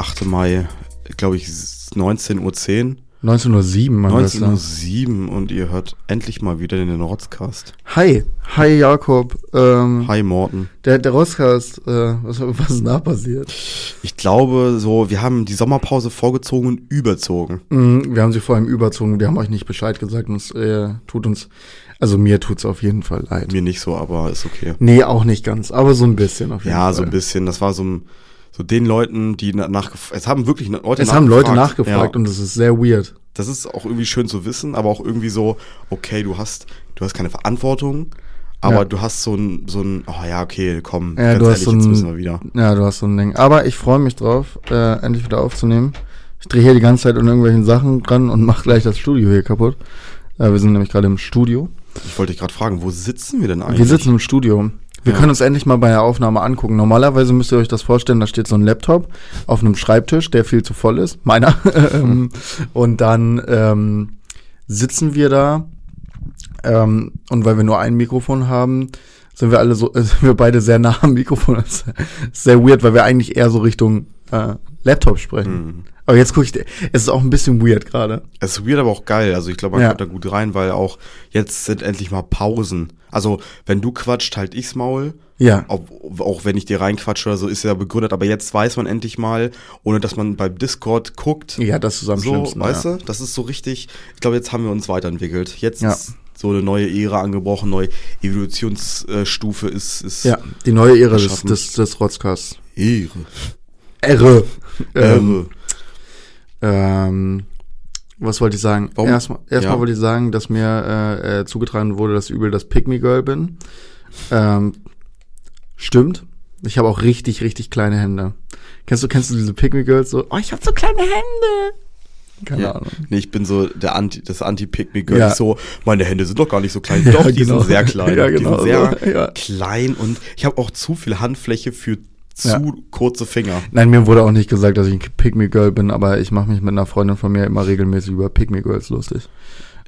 Es ist 8. Mai, glaube ich, 19.10 Uhr. 1907, mein Bester. 19.07 Uhr und ihr hört endlich mal wieder den Rotzcast. Hi, hi Jakob. Ähm, Hi Morten. Der, der Rotzcast, äh, was, was ist da passiert? Ich glaube, so, wir haben die Sommerpause vorgezogen und überzogen. Mhm, wir haben sie vor allem überzogen, wir haben euch nicht Bescheid gesagt und es äh, tut uns, also mir tut's auf jeden Fall leid. Mir nicht so, aber ist okay. Nee, auch nicht ganz, aber so ein bisschen auf jeden Ja, Fall. so ein bisschen. Das war so, ein- so den Leuten, die na- nachgefragt, es haben wirklich Leute Es haben Leute nachgefragt. Ja. und es ist sehr weird. Das ist auch irgendwie schön zu wissen, aber auch irgendwie so, okay, du hast, du hast keine Verantwortung, aber Ja. du hast so ein, so ein, oh ja, okay, komm, Ja, du hast so jetzt ein- müssen wir wieder. Ja, du hast so ein Ding. Aber ich freue mich drauf, äh, endlich wieder aufzunehmen. Ich drehe hier die ganze Zeit an irgendwelchen Sachen dran und mach gleich das Studio hier kaputt. Äh, wir sind nämlich gerade im Studio. Ich wollte dich gerade fragen, wo sitzen wir denn eigentlich? Wir sitzen im Studio. Wir Ja. können uns endlich mal bei der Aufnahme angucken. Normalerweise müsst ihr euch das vorstellen, da steht so ein Laptop auf einem Schreibtisch, der viel zu voll ist, meiner. Ähm, und dann ähm, sitzen wir da ähm, und weil wir nur ein Mikrofon haben, sind wir alle so, sind wir beide sehr nah am Mikrofon. Das ist sehr weird, weil wir eigentlich eher so Richtung äh, Laptop sprechen. Mhm. Aber jetzt gucke ich, es ist auch ein bisschen weird gerade. Es ist weird, aber auch geil. Also ich glaube, man Ja. kommt da gut rein, weil auch jetzt sind endlich mal Pausen. Also wenn du quatscht, halt ich's Maul. Ja. Auch, auch wenn ich dir reinquatsche oder so, ist ja begründet. Aber jetzt weiß man endlich mal, ohne dass man beim Discord guckt, Ja, das ist am so, schlimmsten. weißt ja. du? Das ist so richtig. Ich glaube, jetzt haben wir uns weiterentwickelt. Jetzt Ja. ist so eine neue Ära angebrochen, neue Evolutionsstufe ist, ist Ja, die neue Ära des, des, des Rotzcasts. Ehre. Ehre. Ähm, ähm, was wollte ich sagen? Warum? Erstmal, erstmal Ja. wollte ich sagen, dass mir äh, äh, zugetragen wurde, dass ich übel das Me Girl bin. Ähm, stimmt. Ich habe auch richtig, richtig kleine Hände. Kennst du, kennst du diese Me Girls so? Oh, ich habe so kleine Hände. Keine Ja. Ahnung. Nee, ich bin so der Anti, das Anti-Pick-Me-Girl. Ja. So, meine Hände sind doch gar nicht so klein. Ja, Doch, die genau. sind sehr klein. Ja, Die genau sind sehr so, ja. klein und ich habe auch zu viel Handfläche für zu Ja. kurze Finger. Nein, mir wurde auch nicht gesagt, dass ich ein Me Girl bin, aber ich mache mich mit einer Freundin von mir immer regelmäßig über Me Girls lustig.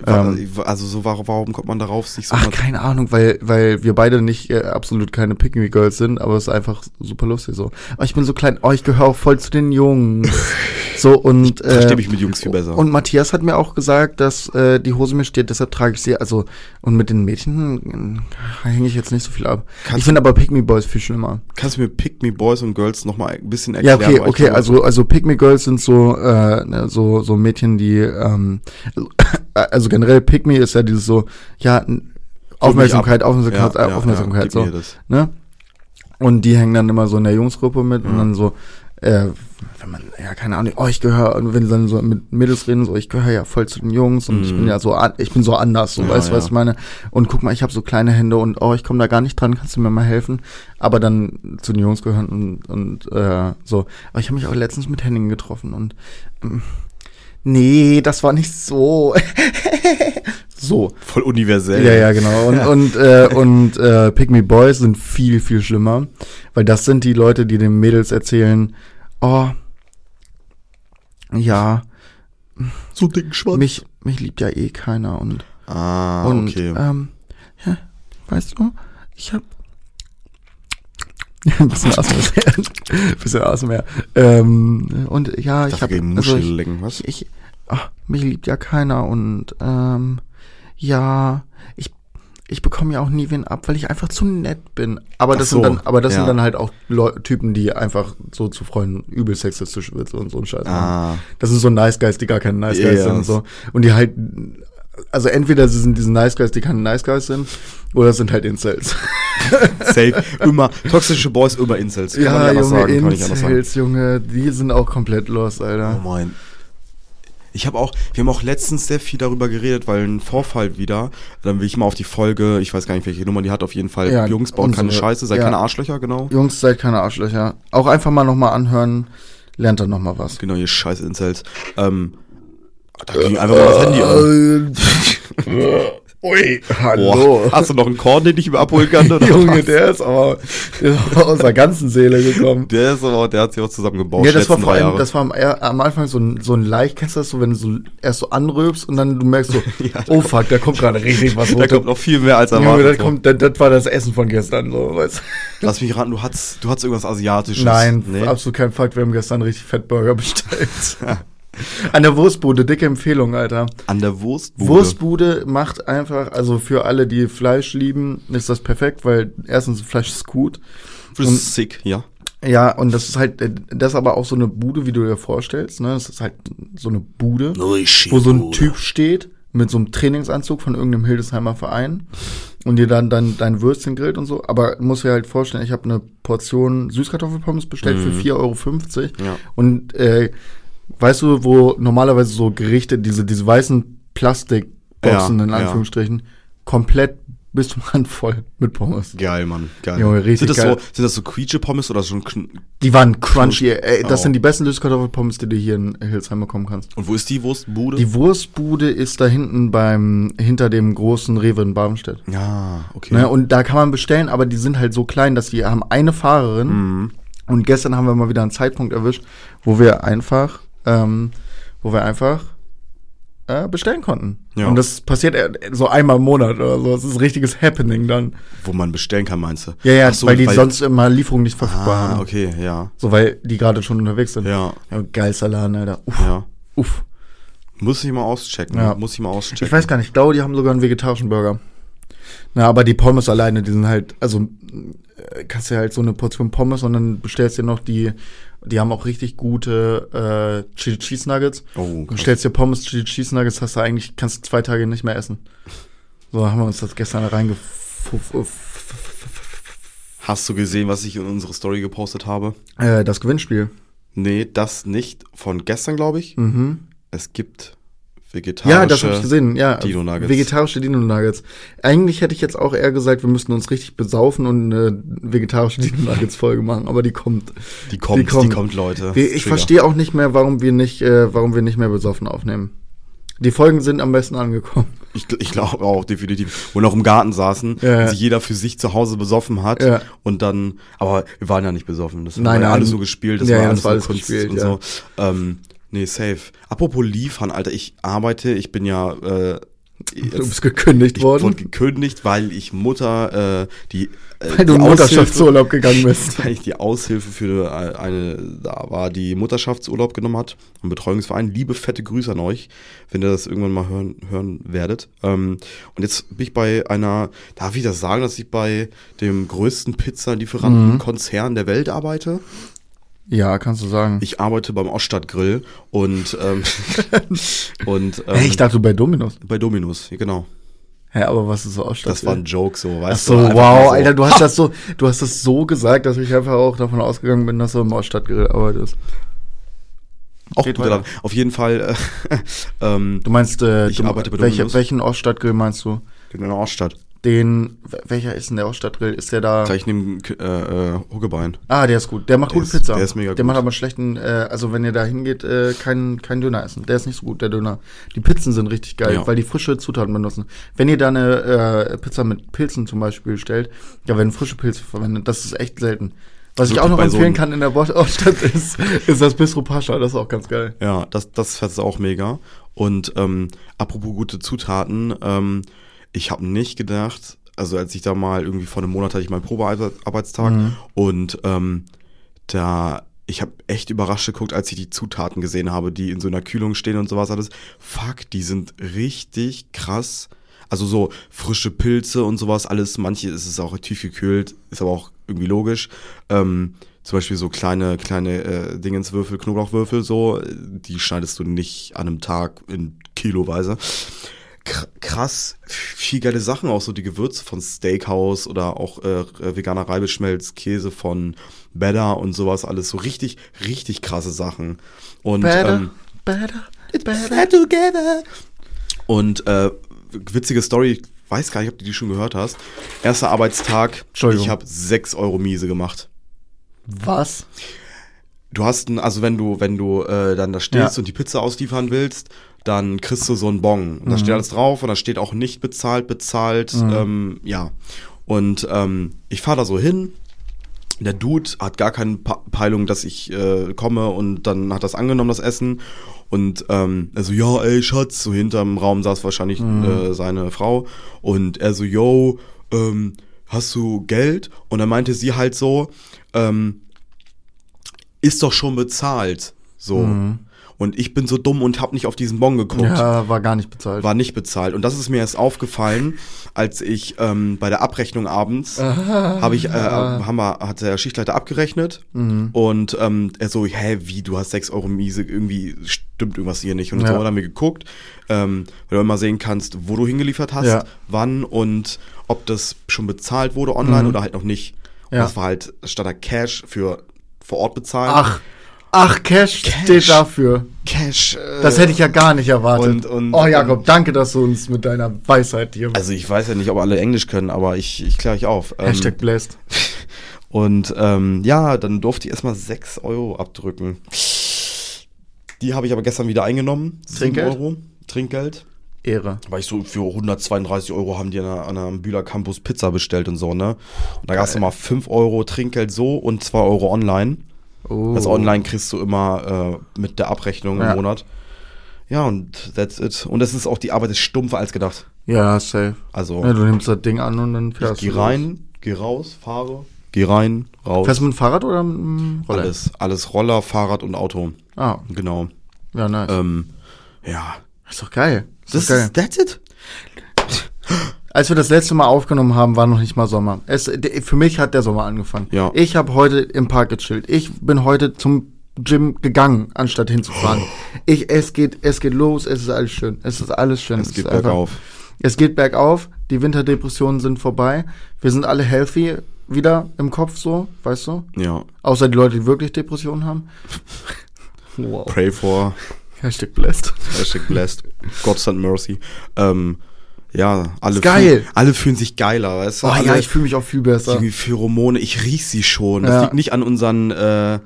Ähm. also so, warum, warum kommt man darauf, sich so Ach, keine Ahnung, weil, weil wir beide nicht äh, absolut keine Pick Me Girls sind, aber es ist einfach super lustig so. Oh, ich bin so klein, oh, ich gehöre auch voll zu den Jungs. so und äh, verstehe mich mit Jungs viel besser. Und Matthias hat mir auch gesagt, dass äh, die Hose mir steht, deshalb trage ich sie. Also und mit den Mädchen hm, hänge ich jetzt nicht so viel ab. Kannst ich finde aber Pick Me Boys viel schlimmer. Kannst du mir Pick-Me-Boys und Girls noch mal ein bisschen Ja, erklären? okay, ich okay, glaube, also also Pick Me Girls sind so äh, ne, so so Mädchen, die ähm, also generell Pick Me ist ja dieses so ja Aufmerksamkeit. Aufmerksamkeit, Ja, äh, ja, Aufmerksamkeit ja, gib so, ne? Und die hängen dann immer so in der Jungsgruppe mit und Ja. dann so äh, wenn man ja keine Ahnung, oh ich gehöre und wenn sie dann so mit Mädels reden, so ich gehöre ja voll zu den Jungs und ich Mhm. bin ja so an, ich bin so anders, so Ja, weißt du, was ja. ich meine? Und guck mal, ich habe so kleine Hände und oh, ich komme da gar nicht dran, kannst du mir mal helfen? Aber dann zu den Jungs gehören und und äh, so. Aber ich habe mich auch letztens mit Henning getroffen und ähm, nee, das war nicht so. so. Voll universell. Ja, ja, genau. Und, und, äh, und äh, Pick Me Boys sind viel, viel schlimmer. Weil das sind die Leute, die den Mädels erzählen, oh, ja, So dicken Schwanz. mich, mich liebt ja eh keiner. Und, ah, und okay. ähm, ja, weißt du, ich hab ein bisschen Asthma, bisschen Asthma. Ähm, und ja, ich Dafür habe also ich, was? ich, ich ach, mich liebt ja keiner und ähm, ja, ich ich bekomme ja auch nie wen ab, weil ich einfach zu nett bin. Aber das so, sind dann, aber das ja. sind dann halt auch Leu Typen, die einfach so zu Freunden übel sexistisch wird und so ein Scheiß. Ah, Das sind so Nice Guys, die gar keine Nice Guys ja. sind und so. Und die halt, also entweder sie sind diese Nice Guys, die keine Nice Guys sind, oder sind halt Incels. safe. immer, toxische Boys, immer Incels. Kann man nicht anders sagen. Incels, Junge, die sind auch komplett lost, Alter. Oh mein. Ich habe auch, wir haben auch letztens sehr viel darüber geredet, weil ein Vorfall wieder, dann will ich mal auf die Folge, ich weiß gar nicht, welche Nummer die hat, auf jeden Fall, Ja, Jungs bauen keine Scheiße, seid ja. keine Arschlöcher, genau. Jungs, seid keine Arschlöcher. Auch einfach mal nochmal anhören, lernt dann nochmal was. Genau, ihr scheiß Incels. Ähm, da ging einfach mal das Handy an. Ui, Boah, hast du noch einen Korn, den ich mir abholen kann? Oder Junge, was? der ist aber der ist aus der ganzen Seele gekommen. Der ist aber, der hat sich auch zusammengebaut. Ja, das war vor allem, das war am, am Anfang so ein, so ein leicht, kennst du das so, wenn du so erst so anrübst und dann du merkst so, Ja, da oh fuck, da kommt gerade richtig was da runter. kommt noch viel mehr als Junge, erwartet. das, vor. kommt, das, das war das Essen von gestern, so, weißt du? Lass mich raten, du hattest, du hattest irgendwas Asiatisches. Nein, nee? absolut kein Fakt, wir haben gestern richtig Fettburger bestellt. An der Wurstbude, dicke Empfehlung, Alter. An der Wurstbude. Wurstbude macht einfach, also für alle, die Fleisch lieben, ist das perfekt, weil erstens Fleisch ist gut. Das ist sick, ja. Ja, und das ist halt, das ist aber auch so eine Bude, wie du dir vorstellst, ne? Das ist halt so eine Bude, wo so ein Typ steht mit so einem Trainingsanzug von irgendeinem Hildesheimer Verein und dir dann dann dein Würstchen grillt und so. Aber muss dir halt vorstellen, ich habe eine Portion Süßkartoffelpommes bestellt für 4,50 Euro. Ja. Und äh, weißt du, wo normalerweise so Gerichte, diese, diese weißen Plastikboxen Ja, in ja. Anführungsstrichen, komplett bis zum Rand voll mit Pommes. Geil, Mann. Geil. Junge, richtig sind das geil. so, sind das so Quietsche-Pommes oder schon kn Die waren crunchy. Ey, das Oh. sind die besten Süßkartoffelpommes, die du hier in Hildesheim bekommen kannst. Und wo ist die Wurstbude? Die Wurstbude ist da hinten beim, hinter dem großen Rewe in Barmstedt. ja, okay. Ne, und da kann man bestellen, aber die sind halt so klein, dass die haben eine Fahrerin. Mhm. Und gestern haben wir mal wieder einen Zeitpunkt erwischt, wo wir einfach, ähm, wo wir einfach äh, bestellen konnten. Ja. Und das passiert äh, so einmal im Monat oder so. Das ist ein richtiges Happening dann. Wo man bestellen kann, meinst du? Ja, ja, so, weil die sonst immer Lieferung nicht verfügbar Ah, haben. okay, ja. So, weil die gerade schon unterwegs sind. Ja, Ja, geilster Laden, Alter. Uff, ja. uff. Muss ich mal auschecken. Ja. Muss ich mal auschecken. Ich weiß gar nicht, ich glaube, die haben sogar einen vegetarischen Burger. Na, aber die Pommes alleine, die sind halt, also äh, kannst du halt so eine Portion Pommes und dann bestellst dir noch die, die haben auch richtig gute äh, Chili Cheese Nuggets. Oh, Du krass. bestellst dir Pommes, Chili Cheese Nuggets, hast du eigentlich, kannst du zwei Tage nicht mehr essen. So haben wir uns das gestern reingefufft. Hast du gesehen, was ich in unsere Story gepostet habe? Äh, das Gewinnspiel. Nee, das nicht. Von gestern, glaube ich. Mhm. Es gibt vegetarische. Ja, das habe ich gesehen. Ja, Dino Nuggets. Vegetarische Dino Nuggets. Eigentlich hätte ich jetzt auch eher gesagt, wir müssten uns richtig besaufen und eine vegetarische Dino Nuggets Folge machen, aber die kommt. Die kommt, die Die kommt. kommt, Leute. Wir, ich verstehe auch nicht mehr, warum wir nicht, äh, warum wir nicht mehr besoffen aufnehmen. Die Folgen sind am besten angekommen. Ich, ich glaube auch, definitiv. Wo noch im Garten saßen, Ja. sich jeder für sich zu Hause besoffen hat. Ja. Und dann, aber wir waren ja nicht besoffen. Das Nein, war ja nein. alles so gespielt, das Ja, war alles das war alles Kunst gespielt, und so. Ähm, nee, safe. Apropos liefern, Alter, ich arbeite, ich bin ja äh, Du bist gekündigt ich worden, wurde gekündigt, weil ich Mutter äh, die äh, weil du in Mutterschaftsurlaub gegangen bist. weil ich die Aushilfe für eine, da war, die Mutterschaftsurlaub genommen hat, ein Betreuungsverein. Liebe fette Grüße an euch, wenn ihr das irgendwann mal hören, hören werdet. Ähm, und jetzt bin ich bei einer, darf ich das sagen, dass ich bei dem größten Pizzalieferanten-Konzern der Welt arbeite? Ja, kannst du sagen. Ich arbeite beim Oststadtgrill und, ähm, und ähm, hey, ich dachte bei Dominos. bei Dominus, genau. Hä, aber was ist so Ausstattung? Das war ein Joke so, Ach weißt so, du? wow, so. Alter, du hast das so, du hast das so gesagt, dass ich einfach auch davon ausgegangen bin, dass du im Oststadtgrill arbeitest. Auch Geht guter. Auf jeden Fall, äh, ähm, Du meinst, äh, Ich du, arbeite bei welche, Dominos. welchen Oststadtgrill meinst du? in der Oststadt. Den, welcher ist denn der Oststadtgrill? Ist der da? Gleich neben äh, äh, Huckebein. Ah, der ist gut. Der macht Der gute ist- Pizza. der ist mega Der gut. macht aber schlechten, äh, also wenn ihr da hingeht, äh, kein, kein Döner essen. Der ist nicht so gut, der Döner. Die Pizzen sind richtig geil, Ja. weil die frische Zutaten benutzen. Wenn ihr da eine äh, Pizza mit Pilzen zum Beispiel stellt, da werden frische Pilze verwendet. Das ist echt selten. Was ich auch noch so empfehlen einem- kann in der Bo- Oststadt ist, ist das Bistro Pascha. Das ist auch ganz geil. Ja, das, das fährt auch mega. Und ähm, apropos gute Zutaten, ähm, ich habe nicht gedacht, also als ich da mal irgendwie vor einem Monat hatte ich meinen Probearbeitstag Mhm. und ähm, da, ich habe echt überrascht geguckt, als ich die Zutaten gesehen habe, die in so einer Kühlung stehen und sowas alles. Fuck, die sind richtig krass. Also so frische Pilze und sowas, alles, manche ist es auch tiefgekühlt, ist aber auch irgendwie logisch. Ähm, zum Beispiel so kleine, kleine äh, Dingenswürfel, Knoblauchwürfel, so, die schneidest du nicht an einem Tag in Kiloweise. Kr- Krass, viel geile Sachen, auch so die Gewürze von Steakhouse oder auch äh, veganer Reibeschmelz, Käse von Better und sowas, alles so richtig, richtig krasse Sachen. Und ähm, better, better together. Und äh, witzige Story, ich weiß gar nicht, ob du die schon gehört hast. Erster Arbeitstag, ich habe 6 Euro Miese gemacht. Was? du hast ein, also wenn du, wenn du äh, dann da stehst Ja. und die Pizza ausliefern willst, dann kriegst du so einen Bon. Und da steht alles drauf und da steht auch nicht bezahlt, bezahlt, ähm, ja. Und ähm, ich fahre da so hin. Der Dude hat gar keine Peilung, dass ich äh, komme und dann hat das angenommen, das Essen. Und ähm, er so, ja, ey, Schatz, so hinterm Raum saß wahrscheinlich äh, seine Frau. Und er so, yo, ähm, hast du Geld? Und dann meinte sie halt so, ähm, ist doch schon bezahlt. So. Und ich bin so dumm und hab nicht auf diesen Bon geguckt. Ja, war gar nicht bezahlt. War nicht bezahlt. Und das ist mir erst aufgefallen, als ich ähm, bei der Abrechnung abends habe ich, äh, haben wir, hat der Schichtleiter abgerechnet und ähm, er so, hä, wie, du hast sechs Euro miese, irgendwie stimmt irgendwas hier nicht. Und Ja. so hat er mir geguckt, ähm, weil du immer sehen kannst, wo du hingeliefert hast, Ja. wann und ob das schon bezahlt wurde online oder halt noch nicht. Und Ja. das war halt statt der Cash für vor Ort bezahlen. Ach, ach, Cash, Cash. steht dafür. Cash. Äh, Das hätte ich ja gar nicht erwartet. und- und- oh, Jakob, danke, dass du uns mit deiner Weisheit hier. also ich weiß ja nicht, ob alle Englisch können, aber ich, ich kläre euch auf. Ähm, Hashtag blessed. Und ähm, ja, dann durfte ich erstmal 6 Euro abdrücken. Die habe ich aber gestern wieder eingenommen. 7 Trinkgeld? Euro. Trinkgeld. Ehre. Weil ich so für 132 Euro haben die an, einem Bühler Campus Pizza bestellt und so, ne? Und da gab es nochmal 5 Euro Trinkgeld so und 2 Euro online. Oh. Das online kriegst du immer äh, mit der Abrechnung Ja. im Monat. Ja, und that's it. Und das ist auch, die Arbeit ist stumpfer als gedacht. Ja, safe. Also, Ja, du nimmst das Ding an und dann ich fährst geh du rein, geh raus, fahre, geh rein, raus. Fährst du mit dem Fahrrad oder mit dem Roller? Alles, alles Roller, Fahrrad und Auto. Ah, Genau. ja, nice. Ähm, ja. ist doch geil. Ist Das doch geil. ist, that's it? Als wir das letzte Mal aufgenommen haben, war noch nicht mal Sommer. Es, für mich hat der Sommer angefangen. Ja. Ich habe heute im Park gechillt. Ich bin heute zum Gym gegangen, anstatt hinzufahren. Ich, es geht, es geht los. Es ist alles schön. Es ist alles schön. Es geht ist einfach- bergauf. Es geht bergauf. Die Winterdepressionen sind vorbei. Wir sind alle healthy wieder im Kopf so, weißt du? Ja. Außer die Leute, die wirklich Depressionen haben. wow. Pray for, Hashtag blessed. Hashtag blessed. God send mercy. Ähm, ja, alle. Fühlen, alle fühlen sich geiler, weißt du? Oh alle, ja, ich fühle mich auch viel besser. die Pheromone, ich riech sie schon. Das Ja. liegt nicht an unseren äh,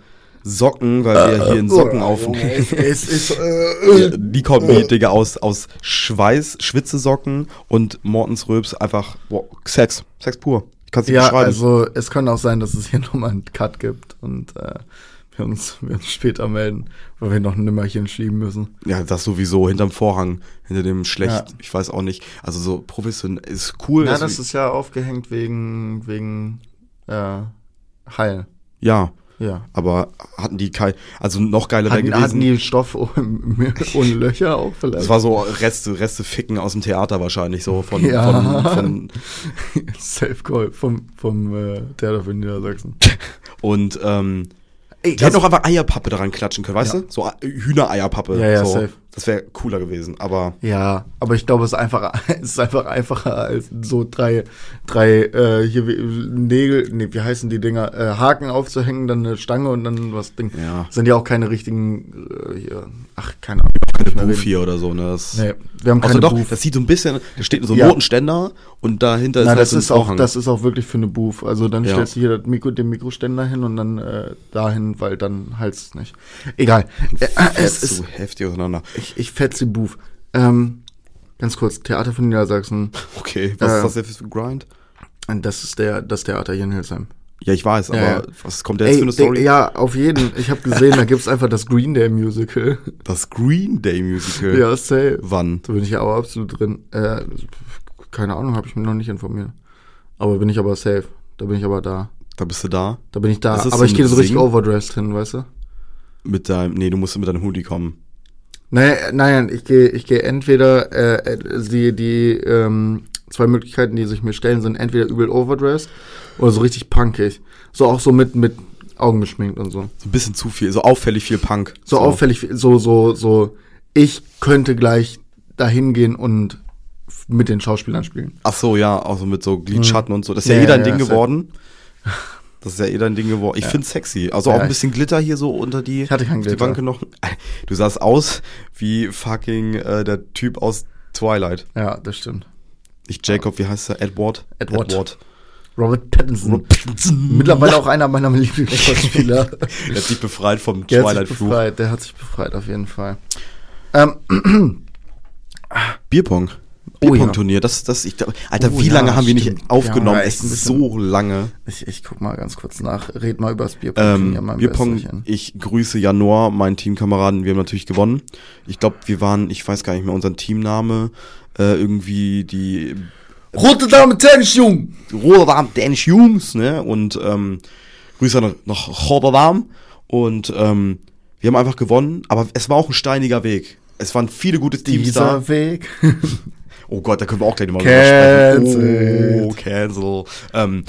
Socken, weil wir hier in Socken Oh, aufnehmen. Es, es äh, die kommen wie, Digga, aus, aus Schweiß, Schwitzesocken und Mortens Röps einfach, boah, Sex. Sex pur. Ich kann es nicht Ja, beschreiben. also es könnte auch sein, dass es hier nochmal einen Cut gibt und äh, wir, uns, wir uns später melden, weil wir noch ein Nimmerchen schieben müssen. Ja, das sowieso, hinterm Vorhang, hinter dem schlecht, Ja. ich weiß auch nicht. Also so professionell, ist cool. Ja, das ist ja aufgehängt wegen, wegen äh, Heil. ja, Ja. aber hatten die kein, also noch geiler Hatten, gewesen. hatten die Stoff ohne, ohne Löcher auch vielleicht? das war so Reste, Reste Ficken aus dem Theater wahrscheinlich, so von, Ja. von, von Safe Call vom, vom äh, Theater für Niedersachsen. und ähm, Ey, die hätten auch einfach Eierpappe daran klatschen können, weißt Ja. du? So Hühnereierpappe. Ja, ja, so. safe. Das wäre cooler gewesen, aber Ja, aber ich glaube, es ist einfach, es ist einfach einfacher als so drei, drei äh, hier Nägel, nee, wie heißen die Dinger, äh, Haken aufzuhängen, dann eine Stange und dann was Ding. Ja. Sind ja auch keine richtigen äh, hier, ach keine Ahnung. keine hier oder so, ne? Das, Nee, wir haben Also keine doch, Booth. das sieht so ein bisschen, da steht so ein Ja. Notenständer und dahinter ist Nein, halt das ein ist auch, das ist auch wirklich für eine Booth. Also dann Ja. stellst du hier das Mikro, den Mikroständer hin und dann äh, dahin, weil dann halt's nicht. Egal. Äh, äh, es ist, so heftig auseinander. ich, ich fetz die Booth. Ähm, ganz kurz, Theater von Niedersachsen. Okay, was Äh, ist das jetzt für ein Grind? Das ist der, das Theater hier in Hildesheim. Ja, ich weiß, aber Ja, ja. was kommt jetzt für eine Ey, Story? Ja, auf jeden. Ich habe gesehen, da gibt's einfach das Green Day Musical. Das Green Day Musical. ja, safe. Wann? Da bin ich ja auch absolut drin. Äh, keine Ahnung, habe ich mich noch nicht informiert. Aber bin ich aber safe. Da bin ich aber da. Da bist du da Da bin ich da. Aber so ich gehe so richtig overdressed hin, weißt du? mit deinem, nee, du musst mit deinem Hoodie kommen. Nein, nein, ich gehe ich gehe entweder, äh, äh, die, die ähm, zwei Möglichkeiten, die sich mir stellen, sind entweder übel overdressed oder so richtig punkig. So auch so mit, mit Augen geschminkt und so. So ein bisschen zu viel, so auffällig viel Punk. So, auffällig, so, so, so, ich könnte gleich dahin gehen und mit den Schauspielern spielen. Ach so, ja, auch so mit so Glidschatten und so. Das ist ja, Ja, eh dein ja, Ding ja, geworden. Das ist ja eh dein Ding geworden. Ich find's sexy. Also auch Ja, ein ich- bisschen Glitter hier so unter die, Ich hatte keinen die Glitter. Wanke noch. Du sahst aus wie fucking äh, der Typ aus Twilight. Ja, das stimmt. Nicht Jacob, wie heißt er? Edward? Edward. Robert Pattinson. Mittlerweile auch einer meiner Lieblingsschauspieler. Der hat sich befreit vom der hat sich Twilight-Fluch. befreit, der hat sich befreit auf jeden Fall. Ähm, Bierpong. Ja. Bierpong-Turnier, das, das, ich, glaub- Alter, Oh wie ja, lange haben wir stimmt. nicht aufgenommen? Ja, es ist so lange. ich, ich guck mal ganz kurz nach. Red mal über das Bierpong. ja, Ähm, Bierpong, ich grüße Janor, meinen Teamkameraden, wir haben natürlich gewonnen. Ich glaube, wir waren, ich weiß gar nicht mehr, unseren Teamname, äh, irgendwie die Rote Dame Tennisjung! Rotterdam Danish Jungs, ne? Und ähm, Grüße nach, nach Rotterdam. Und ähm, wir haben einfach gewonnen, aber es war auch ein steiniger Weg. Es waren viele gute Teams da. Dieser Weg. Oh Gott, da können wir auch gleich nochmal Cancelled. Oh, cancel. Ähm,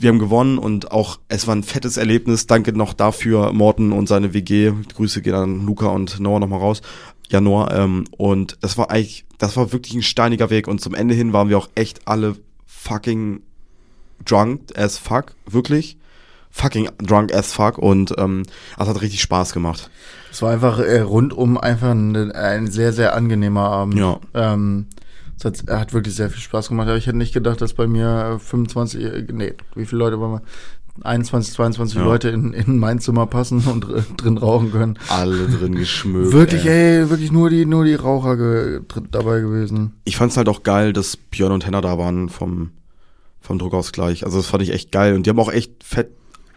wir haben gewonnen und auch, es war ein fettes Erlebnis. Danke noch dafür, Morten und seine WG. Grüße gehen an Luca und Noah nochmal raus. Ja, Noah. Ähm, und das war eigentlich, das war wirklich ein steiniger Weg. Und zum Ende hin waren wir auch echt alle fucking drunk as fuck. Wirklich. Fucking drunk as fuck. Und ähm, das hat richtig Spaß gemacht. Es war einfach äh, rundum einfach ein, ein sehr, sehr angenehmer Abend. Ja. Ähm, es hat, er hat wirklich sehr viel Spaß gemacht. Aber ich hätte nicht gedacht, dass bei mir äh, 25, äh, nee, wie viele Leute waren wir? 21, 22 Ja. Leute in, in mein Zimmer passen und dr- drin rauchen können. Alle drin geschmückt. Wirklich, ey. ey, wirklich nur die, nur die Raucher ge, dabei gewesen. ich fand's halt auch geil, dass Björn und Henna da waren vom, vom Druckausgleich. Also das fand ich echt geil. Und die haben auch echt fett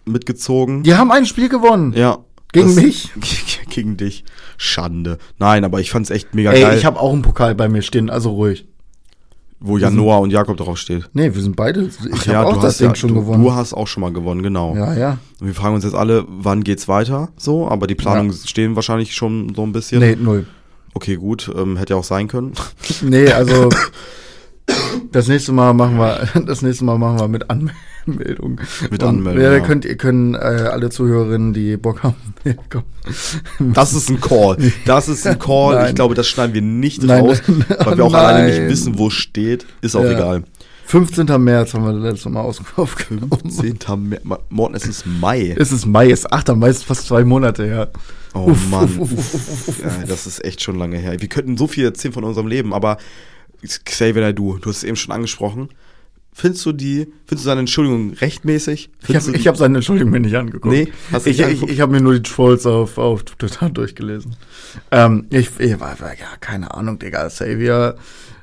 mitgezogen. Die haben ein Spiel gewonnen. Ja. Gegen das- mich? Gegen dich. Schande. Nein, aber ich fand's echt mega Ey, geil, ich habe auch einen Pokal bei mir stehen, also ruhig. wo ja Noah und Jakob drauf steht. Nee, wir sind beide. Ich Ach habe ja, auch du das hast Ding ja, schon du, gewonnen. Du hast auch schon mal gewonnen, genau. ja, ja. Und wir fragen uns jetzt alle, wann geht's weiter? So, aber die Planungen stehen wahrscheinlich schon so ein bisschen. Nee, null. Okay, gut, ähm, hätte ja auch sein können. Nee, also das nächste Mal machen wir das nächste Mal machen wir mit Anmeldung. Mit Und, Anmeldung, Ja, ja. könnt ihr können äh, alle Zuhörerinnen, die Bock haben, mitkommen. Das ist ein Call. Das ist ein Call. Nein. Ich glaube, das schneiden wir nicht Nein. raus, weil wir auch Nein. alleine nicht wissen, wo es steht. Ist auch Ja. egal. 15. März haben wir das letzte Mal aufgenommen. 10. März. Morgen ist es Mai. Es ist Mai, es ist 8. Mai, es ist fast zwei Monate her. Oh Uff, Mann. uff, uff. Ja, das ist echt schon lange her. Wir könnten so viel erzählen von unserem Leben, aber Xavier, du, du hast es eben schon angesprochen. Findest du die, findest du seine Entschuldigung rechtmäßig? Ich Findest habe ich die- hab seine Entschuldigung mir nicht angeguckt. Nee, hast du ich, nicht ich, angeguckt? ich habe mir nur die Trolls auf, auf Twitter durchgelesen. Ähm, ich, ich war, ja, keine Ahnung, Digga. Xavier,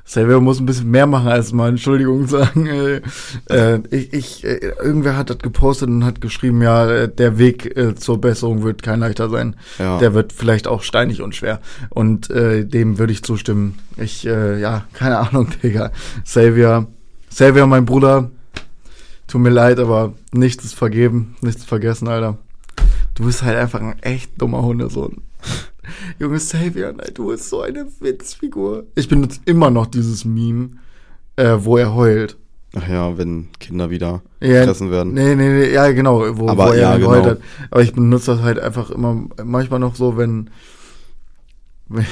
Xavier muss ein bisschen mehr machen als mal Entschuldigung sagen. Äh, äh, ich, ich, äh, irgendwer hat das gepostet und hat geschrieben, ja, äh, der Weg äh, zur Besserung wird kein leichter sein. Ja. Der wird vielleicht auch steinig und schwer. Und äh, dem würde ich zustimmen. Ich, äh, ja, keine Ahnung, Digga. Xavier, Xavier, mein Bruder, Tut mir leid, aber nichts ist vergeben, nichts vergessen, Alter. Du bist halt einfach ein echt dummer Hundesohn. Junge Xavier, nein, du bist so eine Witzfigur. Ich benutze immer noch dieses Meme, äh, wo er heult. Ach ja, wenn Kinder wieder Ja, gefressen werden. Nee, nee, nee, ja, genau, wo, Aber wo er ja, geheult genau. hat. Aber ich benutze das halt einfach immer, manchmal noch so, wenn, wenn,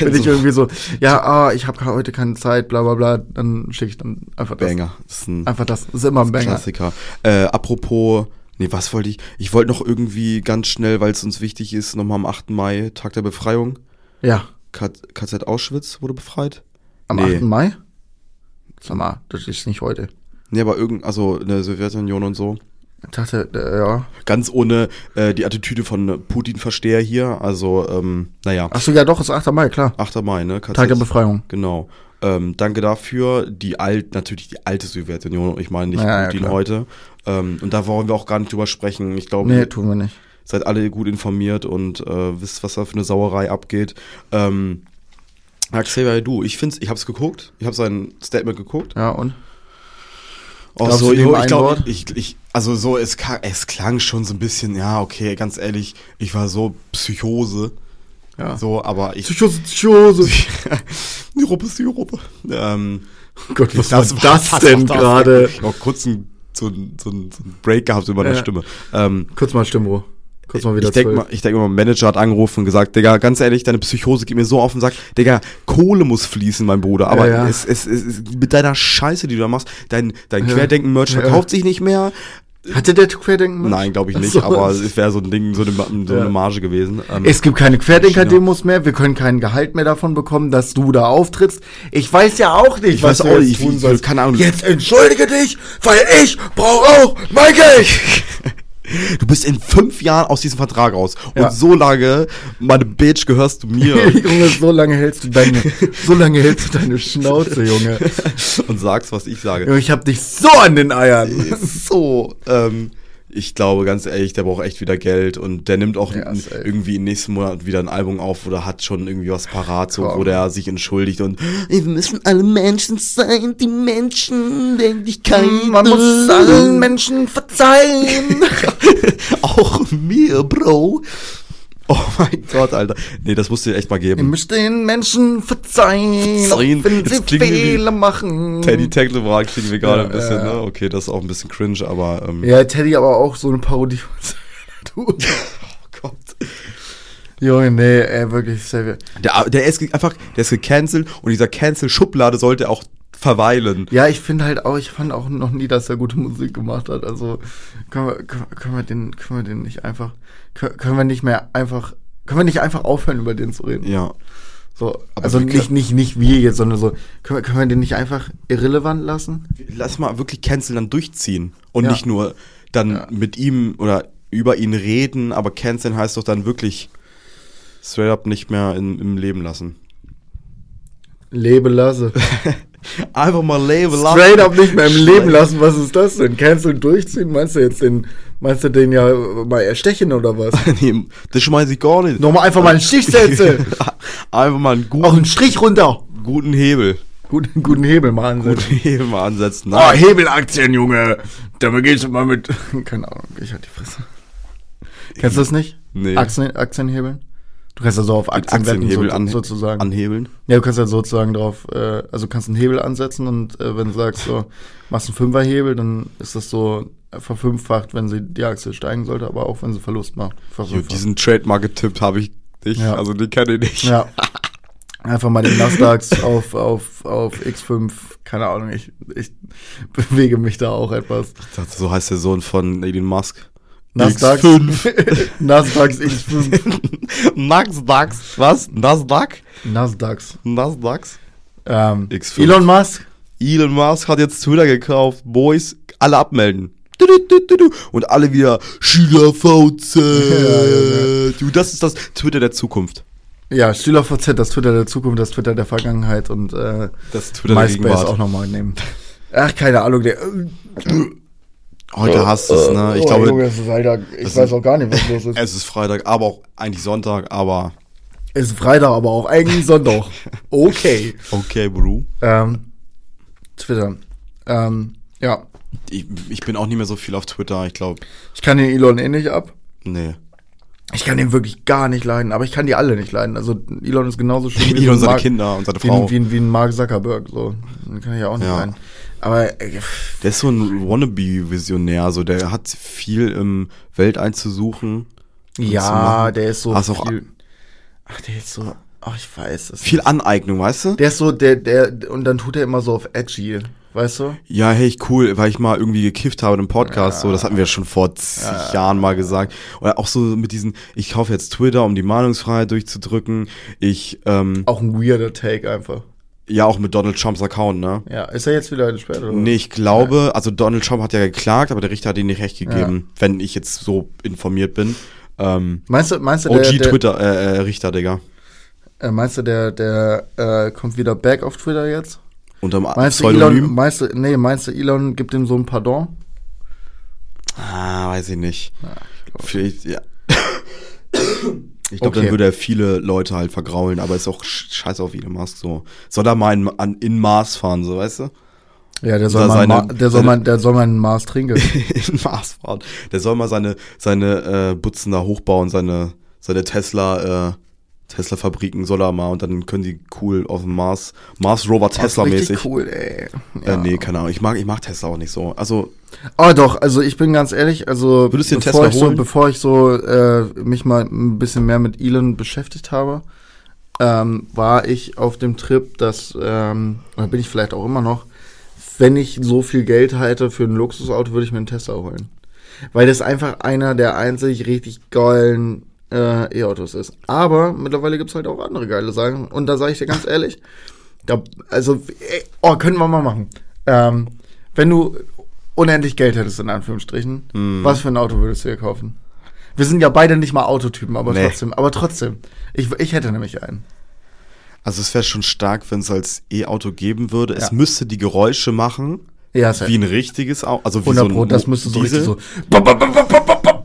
wenn ich irgendwie so, ja, ah, ich habe heute keine Zeit, bla bla bla, dann schicke ich dann einfach das. Banger. Das ist ein Einfach das, das ist immer ein Banger. Klassiker. Äh, apropos, nee, was wollte ich? Ich wollte noch irgendwie ganz schnell, weil es uns wichtig ist, nochmal am 8. Mai, Tag der Befreiung. Ja, KZ Auschwitz wurde befreit. am Nee. 8. Mai? Sag mal, das ist nicht heute. Nee, aber irgend, also in der Sowjetunion und so. Ich dachte, äh, ja. Ganz ohne äh, die Attitüde von Putin-Versteher hier. Also, ähm, naja, Achso, ja doch, ist 8. Mai, klar. 8. Mai, ne? KZ. Tag der Befreiung. Genau. Ähm, danke dafür. Die alt, natürlich die alte Sowjetunion, ich meine nicht Ja, ja, Putin klar. heute. Ähm, und da wollen wir auch gar nicht drüber sprechen. Ich glaube, Nee, tun wir nicht. seid alle gut informiert und äh, wisst, was da für eine Sauerei abgeht. Ähm, ja, Xavier, du, ich find's, ich hab's geguckt, ich habe sein Statement geguckt. Ja, und? Auch so, ich ein glaube, ich, ich, also so, es, es klang schon so ein bisschen, ja, okay, ganz ehrlich, ich war so Psychose, Ja. so, aber ich, Psychose, Psychose. die Ruppe ist die Ruppe. Ähm, Gott, was das war das was denn das gerade? Ich hab auch kurz einen, so einen so einen- Break gehabt über meine Ja. Stimme. Ähm, Kurz mal Stimmruhe. Kurz mal wieder ich denke mal, ich denk mal, mein Manager hat angerufen und gesagt, Digga, ganz ehrlich, deine Psychose geht mir so auf den Sack. Digga, Kohle muss fließen, mein Bruder. Aber Ja, ja. Es, es, es, mit deiner Scheiße, die du da machst, dein, dein Ja. Querdenken-Merch verkauft sich nicht mehr. Hatte der Querdenken? Nein, glaube ich nicht, so. aber es wäre so ein Ding, so eine, so Ja. eine Marge gewesen. Ähm, Es gibt keine Querdenker-Demos mehr, wir können kein Gehalt mehr davon bekommen, dass du da auftrittst. Ich weiß ja auch nicht, Ich was weiß du auch jetzt nicht, tun sollst. keine Ahnung. Jetzt entschuldige dich, weil ich brauche auch mein Geld. du bist in fünf Jahren aus diesem Vertrag raus. Und Ja. so lange, meine Bitch, gehörst du mir. Junge, so lange hältst du deine, so lange hältst du deine Schnauze, Junge. und sagst, was ich sage. Ich hab dich so an den Eiern. so, ähm, ich glaube ganz ehrlich, der braucht echt wieder Geld und der nimmt auch Ja, irgendwie im nächsten Monat wieder ein Album auf oder hat schon irgendwie was parat, so, wo der sich entschuldigt und wir müssen alle Menschen sein, die Menschenlänglichkeit. Man muss allen Menschen verzeihen. auch mir, Bro. Oh mein Gott, Alter. Nee, das musst du dir echt mal Ihr geben. müsst den Menschen verzeihen, Verzeihen. wenn Das sie klingt Fehler machen. Teddy Tecklenburg kriegen wir gerade Ja, ein bisschen, ja, ja. ne? Okay, das ist auch ein bisschen cringe, aber ähm, Ja, Teddy aber auch so eine Parodie. du. oh Gott. Junge, nee, ey, wirklich, Xavier. Der, der ist einfach, der ist gecancelt und dieser Cancel-Schublade sollte auch verweilen. Ja, ich finde halt auch, ich fand auch noch nie, dass er gute Musik gemacht hat. Also können wir, können, wir- den, können wir den nicht einfach, können, wir nicht mehr einfach, können wir nicht einfach aufhören, über den zu reden? Ja. So, Aber also nicht, nicht, nicht wir jetzt, sondern so, können wir, können wir den nicht einfach irrelevant lassen? Lass mal wirklich Cancel dann durchziehen und Ja. nicht nur dann Ja. mit ihm oder über ihn reden, aber Canceln heißt doch dann wirklich straight up nicht mehr in, im Leben lassen. Lebe lasse. Einfach mal leben lassen. Straight up nicht mehr im Leben Schlecht. lassen, was ist das denn? Cancel durchziehen? Meinst du jetzt den, meinst du den ja mal erstechen oder was? Nee, das schmeiß ich gar nicht. Nochmal einfach mal einen Stich setzen. Einfach mal einen Auch guten, einen Strich runter. guten Hebel. Guten, guten Hebel mal ansetzen. Guten Hebel mal ansetzen. Oh, Hebelaktien, Junge. Damit gehst du mal mit. Keine Ahnung, ich halt die Fresse. Kennst du das nicht? Nee. Aktien, Aktienhebeln? Du kannst ja so auf Aktien Aktienhebel so, an, sozusagen. anhebeln. ja, du kannst ja sozusagen drauf, äh, also kannst einen Hebel ansetzen und äh, wenn du sagst, so, machst einen Fünferhebel, dann ist das so verfünffacht, wenn sie die Aktie steigen sollte, aber auch wenn sie Verlust macht. Jo, diesen Trademark-Tipp habe ich nicht. Ja. Also den kenne ich nicht. Ja. Einfach mal den Nasdaq auf, auf, auf X5, keine Ahnung, ich, ich bewege mich da auch etwas. Ich dachte, so heißt der Sohn von Elon Musk. Nasdaq. X5. Nasdaq X5. Nasdaq. Was? Nasdaq? Nasdaq. Nasdaq? Ähm, X5. Elon Musk. Elon Musk hat jetzt Twitter gekauft. Boys, alle abmelden. Und alle wieder Schüler VZ. Ja, Du, das ist das Twitter der Zukunft. Ja, SchülerVZ, das Twitter der Zukunft, das Twitter der Vergangenheit und äh, Das Twitter MySpace auch nochmal nehmen. Ach, keine Ahnung, der. Heute hast du es, ne? Ich oh, glaube, Junge, es ist Alter, ich weiß auch gar nicht, was los ist. es ist Freitag, aber auch eigentlich Sonntag, aber Es ist Freitag, aber auch eigentlich Sonntag. Okay. okay, Bro. Ähm, Twitter. Ähm, ja. Ich, ich bin auch nicht mehr so viel auf Twitter, ich glaube, Ich kann den Elon eh nicht ab. nee. Ich kann den wirklich gar nicht leiden, aber ich kann die alle nicht leiden. Also Elon ist genauso schlimm Elon und so ein seine Mark- Kinder und seine wie, Frau. wie, ein- wie ein Mark Zuckerberg. So. Den kann ich ja auch nicht Ja. leiden. Aber äh, Der ist so ein Wannabe-Visionär, so der hat viel im Welt einzusuchen. zu ja, der ist so Hast auch viel. Ach, der ist so. Ach, ich weiß es. Viel Aneignung, weißt du? Der ist so, der, der, und dann tut er immer so auf edgy, weißt du? Ja, hey, cool, weil ich mal irgendwie gekifft habe in einem Podcast, so, das hatten wir schon vor zig Jahren mal gesagt. Oder auch so mit diesen, ich kaufe jetzt Twitter, um die Meinungsfreiheit durchzudrücken. Ich, ähm, Auch ein weirder Take einfach. ja, auch mit Donald Trumps Account, ne? Ja, ist er jetzt wieder gesperrt oder? Nee, ich glaube, also Donald Trump hat ja geklagt, aber der Richter hat ihm nicht recht gegeben, wenn ich jetzt so informiert bin. Ähm, Meinst du, meinst du, OG der, der, Twitter, äh, äh, Richter, Digga. äh, meinst du, der, der äh, kommt wieder back auf Twitter jetzt? Unterm Meinst du, Elon, meinst du, nee, meinst du, Elon gibt ihm so ein Pardon? Ah, weiß ich nicht. Vielleicht, ja. Ich glaube, Okay. dann würde er viele Leute halt vergraulen, aber ist auch sch- scheiße auf Elon Musk so. Soll er mal in, an, in Mars fahren, so, weißt du? Ja, der soll mal, seine- der soll mal, der soll mal ein Maß trinken. in Mars fahren. Der soll mal seine, seine äh, Butzen da hochbauen, seine, seine Tesla, äh, Tesla-Fabriken soll er mal und dann können die cool auf dem Mars, Mars Rover Tesla-mäßig. Cool, ey. Äh, nee, keine Ahnung. Ich mag, ich mag Tesla auch nicht so. Also, Oh doch, also ich bin ganz ehrlich, also Würdest bevor Tesla ich so, holen? bevor ich so äh, mich mal ein bisschen mehr mit Elon beschäftigt habe, ähm, war ich auf dem Trip, dass, ähm, oder bin ich vielleicht auch immer noch, wenn ich so viel Geld hätte für ein Luxusauto, würde ich mir einen Tesla holen. weil das einfach einer der einzig richtig geilen äh, E-Autos ist. Aber mittlerweile gibt's halt auch andere geile Sachen. Und da sage ich dir ganz ehrlich, da, also, ey, oh, können wir mal machen. Ähm, wenn du unendlich Geld hättest, in Anführungsstrichen, Mhm. was für ein Auto würdest du dir kaufen? Wir sind ja beide nicht mal Autotypen, aber Nee. trotzdem, aber trotzdem. Ich, ich hätte nämlich einen. Also es wäre schon stark, wenn es als E-Auto geben würde. Es Ja. müsste die Geräusche machen, Ja, wie ein richtiges Auto. Also wie 100 so ein Pro, das müsste so Diesel. richtig so.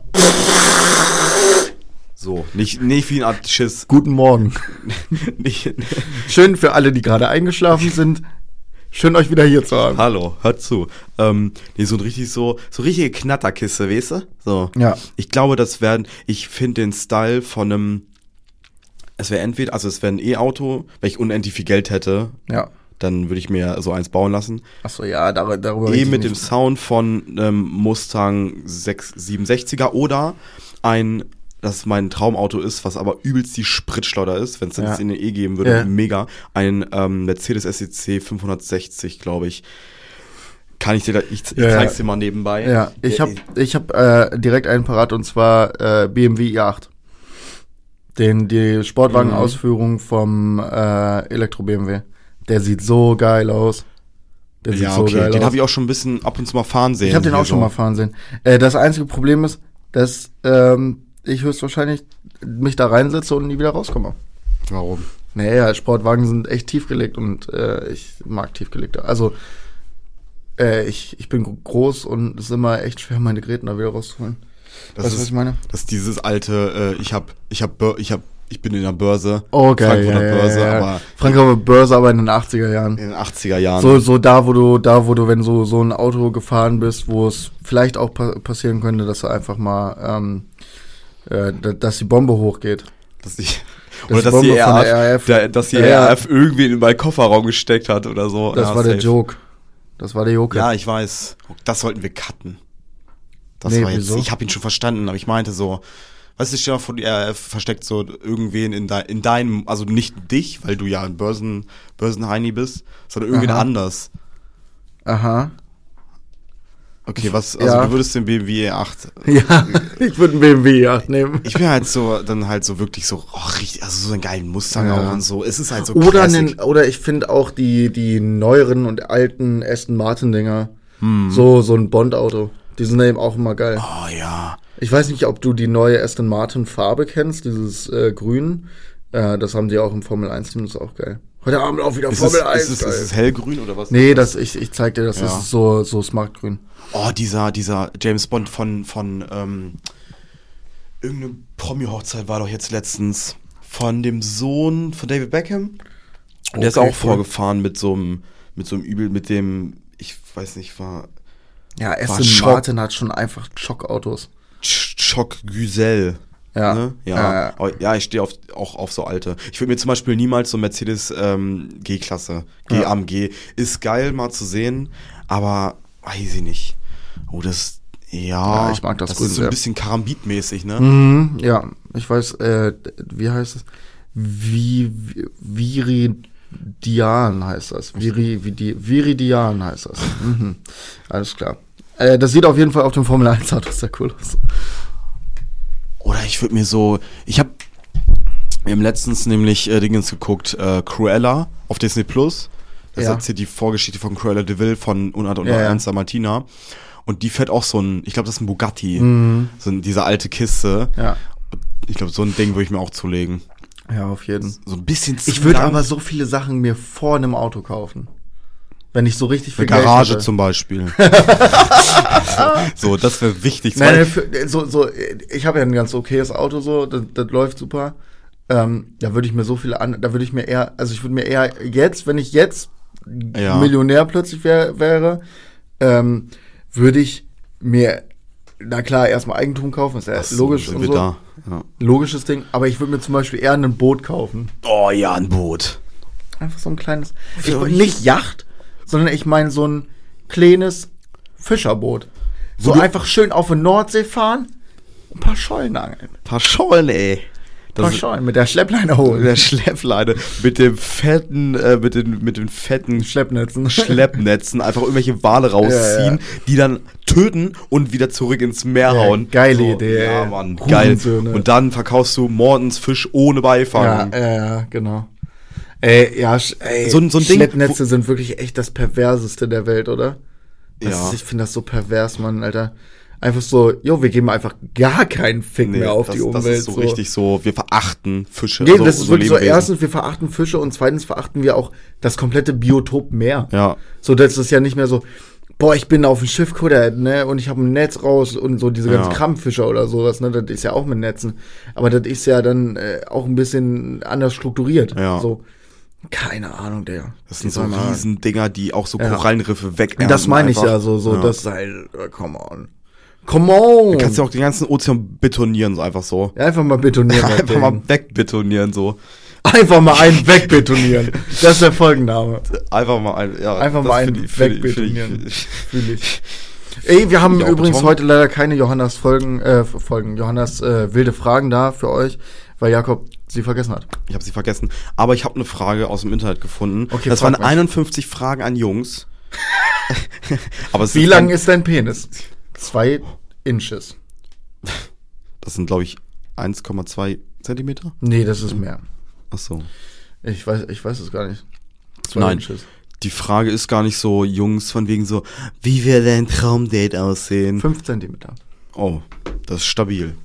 So, nicht, nicht wie eine Art Schiss. Guten Morgen. Nicht, Schön für alle, die gerade eingeschlafen sind. Schön euch wieder hier zu haben. Hallo, hört zu. Ähm, nee, so ein richtig so, so richtige Knatterkiste, weißt du? So. Ja. Ich glaube, das werden, ich finde den Style von einem, es wäre entweder, also es wäre ein E-Auto, wenn ich unendlich viel Geld hätte, Ja. dann würde ich mir so eins bauen lassen. Achso, ja, dar darüber ich mit dem. Sound von ähm, Mustang 6, 67er oder ein, das mein Traumauto ist, was aber übelst die Spritschleuder ist, wenn es Ja. jetzt in eine E geben würde, Ja. mega. Ein ähm, Mercedes SEC 560, glaube ich. Kann ich dir da, ich, ich Ja, ja. zeig's dir mal nebenbei. Ja, ich habe ich hab, äh, direkt einen parat und zwar äh, BMW i8. Den, die Sportwagenausführung vom äh, Elektro-BMW. Der sieht so geil aus. Der sieht Ja, so okay. geil Den aus. habe ich auch schon ein bisschen ab und zu mal fahren sehen. Ich habe den auch schon so. mal fahren sehen. Äh, das einzige Problem ist, dass ähm, ich höchstwahrscheinlich mich da reinsetze und nie wieder rauskomme. Warum? Naja, Sportwagen sind echt tiefgelegt und äh, ich mag tiefgelegte. Also, äh, ich, ich bin gro- groß und es ist immer echt schwer, meine Gräten da wieder rauszuholen. Das weißt du, ist, was ich meine? Das ist dieses alte, äh, ich hab, ich hab, ich hab, ich bin in der Börse. Geil. Frankfurter ja, Börse, ja, ja. aber Frankfurter Börse, aber in den 80er Jahren. in den 80er Jahren. So, so da, wo du, da, wo du, wenn so, so ein Auto gefahren bist, wo es vielleicht auch pa passieren könnte, dass du einfach mal, ähm, äh, da- dass die Bombe hochgeht. Dass ich, Das oder dass Bombe die, RAF, der RAF. Der, dass die Ja. RAF irgendwie in meinen Kofferraum gesteckt hat oder so. Das Ja, war der safe. Joke. Das war der Joke. Ja, ich weiß. Das sollten wir cutten. Das Nee, war jetzt, wieso? ich habe ihn schon verstanden, aber ich meinte so, weißt du, stell dir mal vor, die RAF versteckt so irgendwen in, dein, in deinem, also nicht dich, weil du ja ein Börsen, Börsenheini bist, sondern irgendwen Aha. anders. Aha. Okay, was, also Ja. du würdest den BMW 8 Ja, ich würde einen BMW 8 nehmen. Ich bin halt so, dann halt so wirklich so, oh, richtig, also so einen geilen Mustang Ja. auch und so. Es ist halt so Oder, einen, oder ich finde auch die, die neueren und alten Aston Martin Dinger. Hm. So, so ein Bond-Auto. Die sind eben auch immer geil. Oh ja. Ich weiß nicht, ob du die neue Aston Martin Farbe kennst, dieses äh, Grün. Äh, das haben die auch im Formel 1 Team, das ist auch geil. Heute Abend auch wieder Ist es, Formel 1. ist, es, ist es hellgrün oder was? nee, das, ich, ich zeig dir das, Ja. das ist so, so Smartgrün. Oh, dieser, dieser James Bond von, von, ähm, irgendeine Promi-Hochzeit war doch jetzt letztens. Von dem Sohn von David Beckham. Und der ist Okay, auch cool. vorgefahren mit so einem, mit so einem Übel, mit dem, ich weiß nicht, war Ja, Aston Schock. Martin hat schon einfach Schockautos. Ch- Choc Güzel. Ja. Ne? Ja, Ja. ja. Ja, ich stehe auf, auch auf so alte. Ich würde mir zum Beispiel niemals so Mercedes ähm, G-Klasse, G-AMG, ist geil mal zu sehen, aber weiß ich nicht. Oh, das, ja, Ja, ich mag das das Grün ist so ein bisschen Karambitmäßig, ne? Mhm, ja, ich weiß, äh, wie heißt es? Wie, Viridian heißt das. Viri, Vidi, Viridian heißt das. Mhm. Alles klar. Äh, das sieht auf jeden Fall auf dem Formel 1 Auto sehr cool aus. Oder ich würde mir so, ich habe wir haben letztens nämlich äh, Dingens geguckt, äh, Cruella auf Disney Plus. Das Ja. erzählt die Vorgeschichte von Cruella de Vil von Unart und Ja, ja. Ernst Martina. Und die fährt auch so ein, ich glaube, das ist ein Bugatti. Mhm. So ein, diese alte Kiste. Ja. Ich glaube, so ein Ding würde ich mir auch zulegen. Ja, auf jeden. So ein bisschen zu Ich würde aber so viele Sachen mir vor einem Auto kaufen. Wenn ich so richtig viel Eine Geld Garage hätte. zum Beispiel. so, das wäre wichtig. Nein, nein, für, so, so, ich habe ja ein ganz okayes Auto, so, das, das läuft super. Ähm, da würde ich mir so viele an, da würde ich mir eher, also ich würde mir eher jetzt, wenn ich jetzt Ja. Millionär plötzlich wär, wäre, ähm, würde ich mir, na klar, erstmal Eigentum kaufen, ist ja so, logisch und so. da. Ja. Logisches Ding, aber ich würde mir zum Beispiel eher ein Boot kaufen. Oh ja, ein Boot. Einfach so ein kleines, ich, nicht Yacht, sondern ich meine so ein kleines Fischerboot. So du- einfach schön auf der Nordsee fahren, ein paar Schollen angeln. Paar Schollen, ey. Das ist schauen, mit der Schleppleine holen. der Schleppleine mit dem fetten, äh, mit den, mit den fetten Schleppnetzen. Schleppnetzen einfach irgendwelche Wale rausziehen, Ja, die dann töten und wieder zurück ins Meer Ja, hauen. geile Idee, Ja. Mann, geil. Und dann verkaufst du Mortens Fisch ohne Ja, Beifang. ja, ja, genau. Ey, ja, ey, So ein- so ein Ding, Schleppnetze sind wirklich echt das perverseste der Welt, oder? Das Ja. ist, ich finde das so pervers, Mann, Alter. Einfach so, jo, wir geben einfach gar keinen Fick mehr auf das, die Umwelt. das ist so, richtig so, wir verachten Fische. Nee, also das ist wirklich so, erstens, wir verachten Fische und zweitens verachten wir auch das komplette Biotop Meer. Ja. So, das ist ja nicht mehr so, boah, ich bin auf dem Schiff, Kutter, ne, und ich habe ein Netz raus und so diese ganzen Ja. Krampffischer oder sowas, ne, das ist ja auch mit Netzen. Aber das ist ja dann äh, auch ein bisschen anders strukturiert. Ja. So, keine Ahnung, der. Das sind so Riesendinger, die auch so Ja. Korallenriffe weg. Das meine ich ja, so, so, das ist halt, äh, come on. Come on! Du kannst ja auch den ganzen Ozean betonieren, so einfach so. Ja, einfach mal betonieren. das Einfach mal wegbetonieren, so. einfach mal einen wegbetonieren. Das ist der Folgenname. Einfach mal ein, ja. Einfach das mal einen ich- wegbetonieren. find ich-. Ey, wir haben Ja, übrigens heute leider keine Johannas Folgen, äh, Folgen, Johannas äh, wilde Fragen da für euch, weil Jakob sie vergessen hat. Ich habe sie vergessen. Aber ich habe eine Frage aus dem Internet gefunden. Okay, das waren mich. 51 Fragen an Jungs. Aber Wie lang ist dein Penis? Zwei Inches. Das sind, glaube ich, 1,2 Zentimeter. Nee, das ist mehr. Ach so. Ich weiß, ich weiß es gar nicht. Zwei Nein. Inches. Die Frage ist gar nicht so, Jungs, von wegen so, wie wird dein Traumdate aussehen? Fünf Zentimeter. Oh, das ist stabil.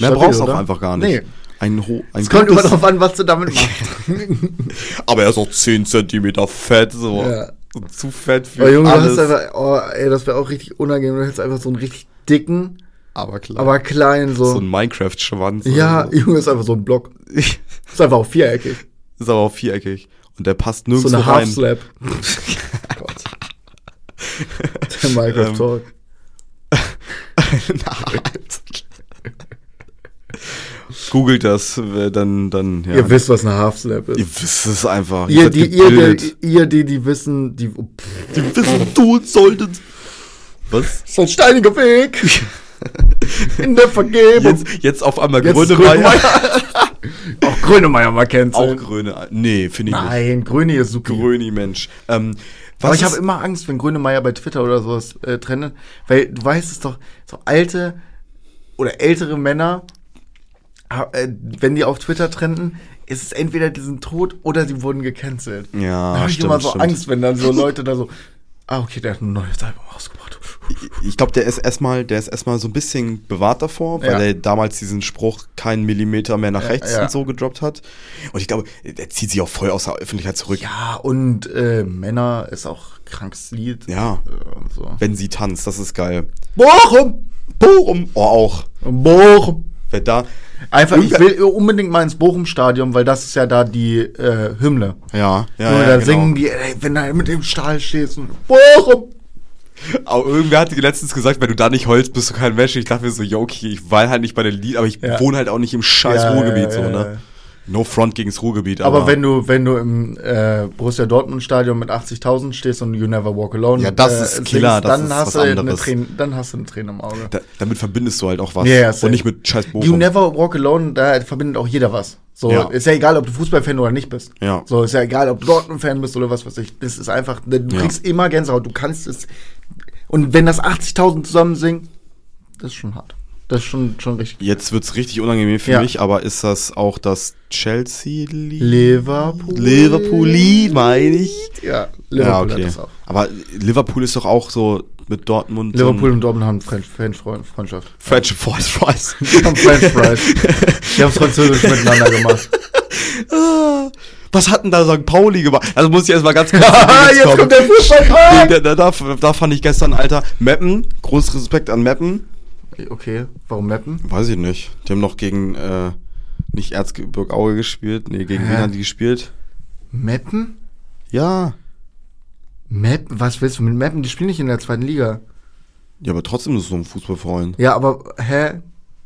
Mehr Stabil, brauchst du auch einfach gar nicht. Nee. Ein, ho ein Es kommt immer drauf an, was du damit machst. Aber er ist auch 10 Zentimeter fett, so. Ja. So Zu fett für Oh, Junge, alles. einfach, oh, ey, das wäre auch richtig unangenehm. Du hättest einfach so einen richtig dicken, aber klar. aber kleinen, so. so ein Minecraft-Schwanz. ja, so. Junge, ist einfach so ein Block. Ist einfach auch viereckig. ist aber auch viereckig. Und der passt So nirgendwo eine rein. Half-Slap. Gott. Der Minecraft Ähm, Talk. Googelt das, äh, dann, dann, ja. Ihr wisst, was eine Half-Slap ist. Ihr wisst es einfach. Ihr, die, ihr, die, ihr, die, die wissen, die, oh, die wissen, tun solltet. Was? ist ein steiniger Weg. In der Vergebung. Jetzt, jetzt auf einmal Jetzt Grönemeyer. Auch Grönemeyer mal kennt. Auch Gröne. Nee, finde ich nicht. Nein, Gröne ist super. Gröni, Mensch. Ähm, Aber ich habe immer Angst, wenn Grönemeyer bei Twitter oder sowas äh, trennt, weil du weißt es doch, so alte oder ältere Männer, wenn die auf Twitter trenden, ist es entweder die sind tot oder sie wurden gecancelt. Ja, da habe ich immer so stimmt. Angst, wenn dann so Leute da so, ah okay, der hat ein neues Album rausgebracht. ich glaube, der ist erstmal, der ist erstmal so ein bisschen bewahrt davor, weil Ja. er damals diesen Spruch keinen Millimeter mehr nach Ja, rechts ja. und so gedroppt hat. Und ich glaube, der zieht sich auch voll aus der Öffentlichkeit zurück. Ja, und äh, Männer ist auch krankes Lied. Ja. Äh, und so. Wenn sie tanzt, das ist geil. Bochum! Bochum! Oh, auch. Bochum! Wer da. Einfach, ich will unbedingt mal ins Bochum-Stadion, weil das ist ja da die äh, Hymne. Ja, ja, Nur ja, da genau. singen die, ey, wenn du mit dem Stahl stehst und Bochum! Aber irgendwer hat letztens gesagt, wenn du da nicht heulst, bist du kein Mensch. Ich dachte mir so, jo, okay, ich war halt nicht bei den Lied, aber ich Ja. wohne halt auch nicht im scheiß Ja, Ruhrgebiet, ja, so, ne? No front gegens Ruhrgebiet, Aber wenn du, wenn du im äh, Borussia Dortmund Stadion mit 80.000 stehst und You Never Walk Alone, Ja, das ist Killer, das dann ist hast was du eine anderes. Träne, dann hast du eine Träne im Auge. Da, damit verbindest du halt auch was. Ja, safe. und nicht mit scheiß Bochum. You Never Walk Alone, da verbindet auch jeder was. So, Ja. ist ja egal, ob du Fußballfan oder nicht bist. Ja. So, ist ja egal, ob du Dortmund-Fan bist oder was weiß ich. Das ist einfach, du Ja. kriegst immer Gänsehaut, du kannst es. Und wenn das 80.000 zusammen singen, das ist schon hart. Das ist schon, schon richtig. Jetzt wird's richtig unangenehm für Ja. mich, aber ist das auch das Chelsea-Lied? Liverpool. Liverpool-Lied, meine ich. Ja, Ja, Liverpool okay. hat das auch. Aber Liverpool ist doch auch so mit Dortmund. Liverpool und Dortmund haben French, French Freundschaft. French Fries Fries. Die haben French Fries. Die haben Französisch miteinander gemacht. Ah, Was hat denn da St. Pauli gemacht? Also muss ich erstmal ganz kurz. Jetzt kommen. kommt der Fußballtag! Da, da, da, da fand ich gestern, Alter, Meppen, groß Respekt an Meppen. Okay, warum Mappen? Weiß ich nicht. Die haben noch gegen, äh, nicht Erzgebirge Aue gespielt. Nee, gegen Hä? wen haben die gespielt? Mappen? Ja. Mappen? Was willst du mit Mappen? Die spielen nicht in der zweiten Liga. Ja, aber trotzdem ist es so ein Fußballverein. Ja, aber, hä?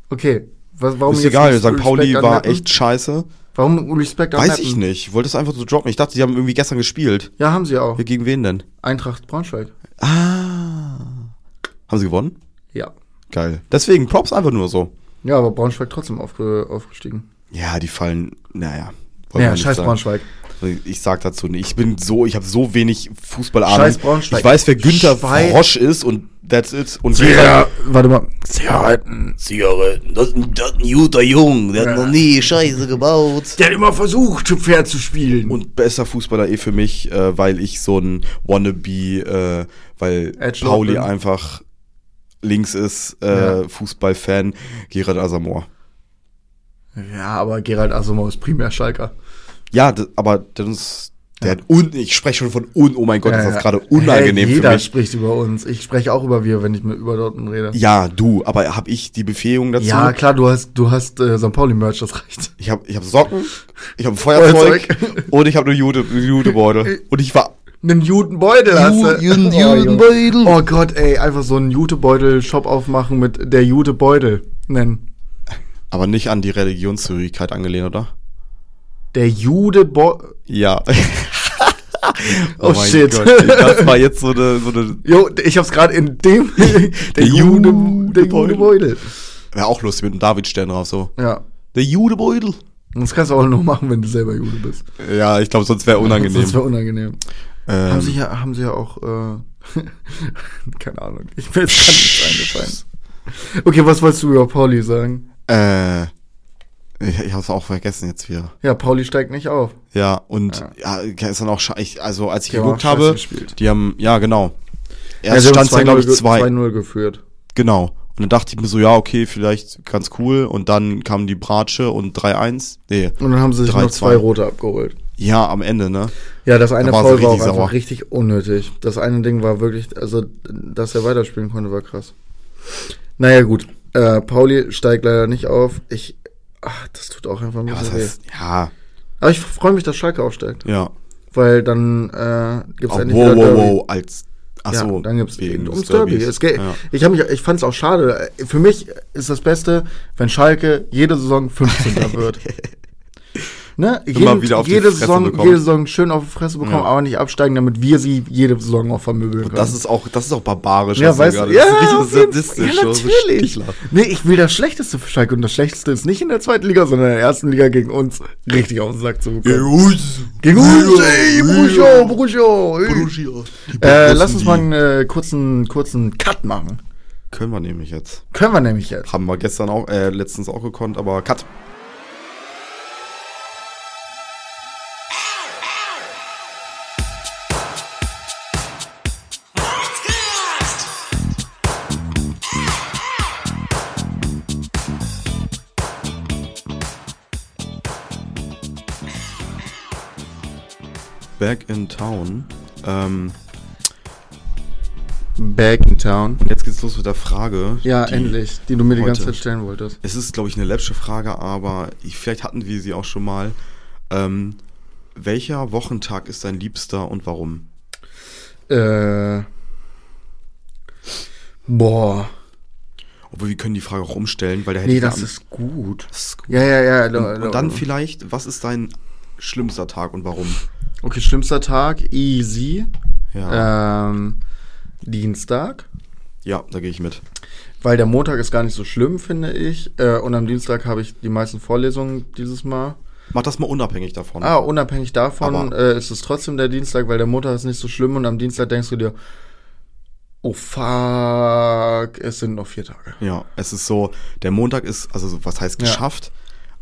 Okay. Was, warum ist egal, St. Pauli war Meppen? echt scheiße. Warum Respekt an Weiß Meppen? ich nicht. Ich wollte es einfach so droppen. Ich dachte, die haben irgendwie gestern gespielt. Ja, haben sie auch. Ja, gegen wen denn? Eintracht Braunschweig. Ah. Haben sie gewonnen? Ja. Geil. Deswegen, Props einfach nur so. Ja, aber Braunschweig trotzdem aufge aufgestiegen. Ja, die fallen, naja. Ja, scheiß sagen. Braunschweig. Ich sag dazu nicht. Ich bin so, ich habe so wenig Fußballahnung. Scheiß Braunschweig. Ich weiß, wer Günther Schwein. Frosch ist und that's it. Und Ja, warte mal. Zigaretten. Zigaretten. Das, das ist ein guter Jung. Der hat noch nie Scheiße gebaut. Der hat immer versucht, fair zu spielen. Und besser Fußballer eh für mich, äh, weil ich so ein Wannabe, äh, weil Edge Pauli einfach links ist, äh, Ja. Fußballfan, Gerard Asamoah. ja, aber Gerald Asamoah ist primär Schalker. Ja, d- aber das, der hat un, ich spreche schon von un, oh mein Gott, ist Ja, das ja. gerade unangenehm hey, für jeder mich. spricht über uns. Ich spreche auch über wir, wenn ich mit über Dortmund rede. Ja, du, aber habe ich die Befähigung dazu? Ja, klar, du hast, du hast äh, St. Pauli-Merch, das reicht. Ich habe ich hab Socken, ich habe ein Feuerzeug und ich habe eine Jude, Jutebeutel. Und ich war Einen Judenbeutel hast du. Juden- Oh, Junge. Judenbeutel. Oh Gott, ey, einfach so einen Jutebeutel-Shop aufmachen mit der Jutebeutel nennen. aber nicht an die Religionszugehörigkeit angelehnt, oder? Der Judebeutel. Ja. Oh, mein shit. Gott, das war jetzt so eine, so eine Jo, ich hab's gerade in dem. der Jude, der Judebeutel. wäre auch lustig mit einem Davidstern drauf so. Ja. Der Judebeutel. Das kannst du auch nur machen, wenn du selber Jude bist. Ja, ich glaube, sonst wäre unangenehm. Das wäre unangenehm. Ähm, Haben sie ja, haben sie ja auch, äh, keine Ahnung. Ich bin jetzt gar nichts eingefallen. Okay, was wolltest du über Pauli sagen? äh, ich, ich habe es auch vergessen jetzt wieder. Ja, Pauli steigt nicht auf. Ja, und ja, ist dann auch ich, also als ich Die geguckt habe, gespielt. die haben, ja genau. Erst haben stand es ja, glaube ich, 2-0 ge- 2. 2-0 geführt. Genau. Und dann dachte ich mir so, ja, okay, vielleicht ganz cool. Und dann kam die Bratsche und 3-1. Nee, Und dann haben sie sich 3-2. noch zwei rote abgeholt. Ja, am Ende, ne? Ja, das eine Da Foul war auch richtig einfach richtig unnötig. Das eine Ding war wirklich, also, dass er weiterspielen konnte, war krass. Naja, gut. Äh, Pauli steigt leider nicht auf. Ich, ach, das tut auch einfach ein Ja, was bisschen weh. heißt, ja, Aber ich freue mich, dass Schalke aufsteigt. ja. Weil dann äh, gibt's Oh, endlich wow, wieder wow, wow, als, ach ja, so. dann gibt's wegen ums Derby. Es geht, Ja. Ich habe mich, ich fand es auch schade. Für mich ist das Beste, wenn Schalke jede Saison 15. wird. Ne? Immer wieder auf die jede Fresse Saison, bekommen. jede Saison schön auf die Fresse bekommen, Ja. aber nicht absteigen, damit wir sie jede Saison auch vermöbeln können. Das ist auch, das ist auch barbarisch. ja, weißt du, ja, das ist jeden richtig sadistisch. ja, natürlich. Nee, ich will das Schlechteste für Schalke und das Schlechteste ist nicht in der zweiten Liga, sondern in der ersten Liga gegen uns richtig auf den Sack zu bekommen. Gegen uns, ey, Borussia, Borussia. Äh, lass uns mal einen äh, kurzen, kurzen Cut machen. Können wir nämlich jetzt. Können wir nämlich jetzt. Haben wir gestern auch, äh, letztens auch gekonnt, aber Cut. Back in Town. Ähm, Back in town. jetzt geht's los mit der Frage. Ja, die- endlich, die du mir die ganze Zeit stellen wolltest. Es ist, glaube ich, eine läppsche Frage, aber ich, vielleicht hatten wir sie auch schon mal. Ähm, welcher Wochentag ist dein liebster und warum? Äh. Boah. Obwohl, wir können die Frage auch umstellen, weil der Nee, ich das am- ist gut. das ist gut. Ja, ja, ja. Und, und dann vielleicht, was ist dein schlimmster Tag und warum? Okay, schlimmster Tag, easy. Ja, Ähm, Dienstag. ja da gehe ich mit. Weil der Montag ist gar nicht so schlimm, finde ich. Äh, und am Dienstag habe ich die meisten Vorlesungen dieses Mal. Mach das mal unabhängig davon. Ah, unabhängig davon äh, ist es trotzdem der Dienstag, weil der Montag ist nicht so schlimm und am Dienstag denkst du dir, oh fuck, es sind noch vier Tage. Ja, es ist so, der Montag ist, also so, was heißt Ja. geschafft,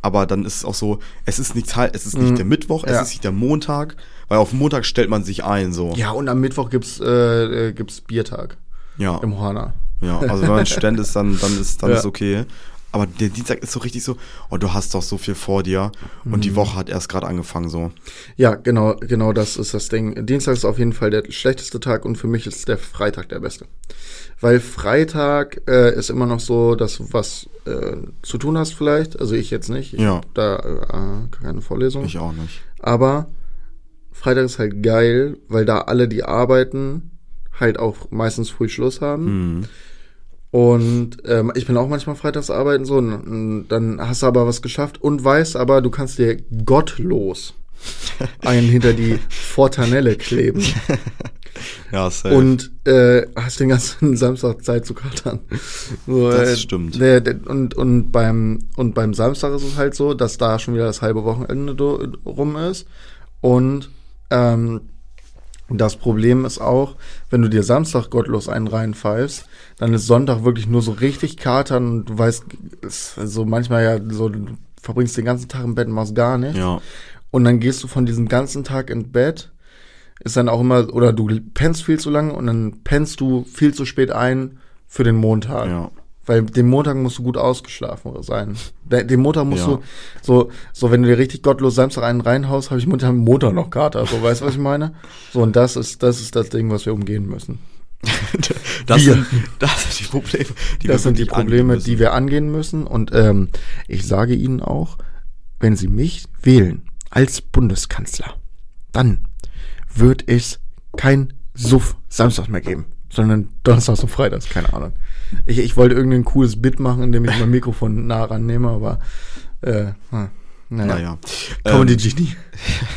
aber dann ist es auch so, es ist nicht es ist nicht der Mittwoch, es Mhm. Ja. ist nicht der Montag, weil auf Montag stellt man sich ein, so. Ja, und am Mittwoch gibt's, äh, äh, gibt's Biertag Ja. im Horner. Ja, also wenn man Student ist, dann, dann ist dann Ja. ist okay. Aber der Dienstag ist so richtig so, oh, du hast doch so viel vor dir und Mhm. die Woche hat erst gerade angefangen so. Ja, genau, genau das ist das Ding. Dienstag ist auf jeden Fall der schlechteste Tag und für mich ist der Freitag der beste. Weil Freitag äh, ist immer noch so, dass du was äh, zu tun hast vielleicht. Also ich jetzt nicht. Ich Ja. da äh, keine Vorlesung. Ich auch nicht. Aber Freitag ist halt geil, weil da alle, die arbeiten, halt auch meistens früh Schluss haben. Mhm. Und ähm, ich bin auch manchmal freitags arbeiten so, und, und dann hast du aber was geschafft und weißt aber, du kannst dir gottlos einen hinter die Fortanelle kleben. Ja, safe. und äh, hast den ganzen Samstag Zeit zu katern. So, Das äh, stimmt. Der, der, und, und, beim, und beim Samstag ist es halt so, dass da schon wieder das halbe Wochenende rum ist. Und ähm, das Problem ist auch, wenn du dir Samstag gottlos einen reinpfeifst, dann ist Sonntag wirklich nur so richtig katern und du weißt, ist so manchmal ja so, du verbringst den ganzen Tag im Bett und machst gar nichts. ja, Und dann gehst du von diesem ganzen Tag ins Bett, ist dann auch immer, oder du pennst viel zu lange und dann pennst du viel zu spät ein für den Montag. ja. Weil den Montag musst du gut ausgeschlafen sein. De- Den Montag musst Ja. du, so, so wenn du dir richtig gottlos Samstag einen reinhaust, habe ich Montag, Montag noch Kater. So, weißt du, was ich meine? So, und das ist, das ist das Ding, was wir umgehen müssen. Das, Wir. sind, das sind die Probleme, die das sind die Probleme, die wir angehen müssen. Und ähm, ich sage Ihnen auch, wenn Sie mich wählen als Bundeskanzler, dann wird es kein Suff Samstag mehr geben, sondern Donnerstags und Freitags, keine Ahnung. Ich, ich wollte irgendein cooles Bit machen, indem ich mein Mikrofon nah rannehme, aber äh, hm, naja. Naja. Comedy Ähm, Genie.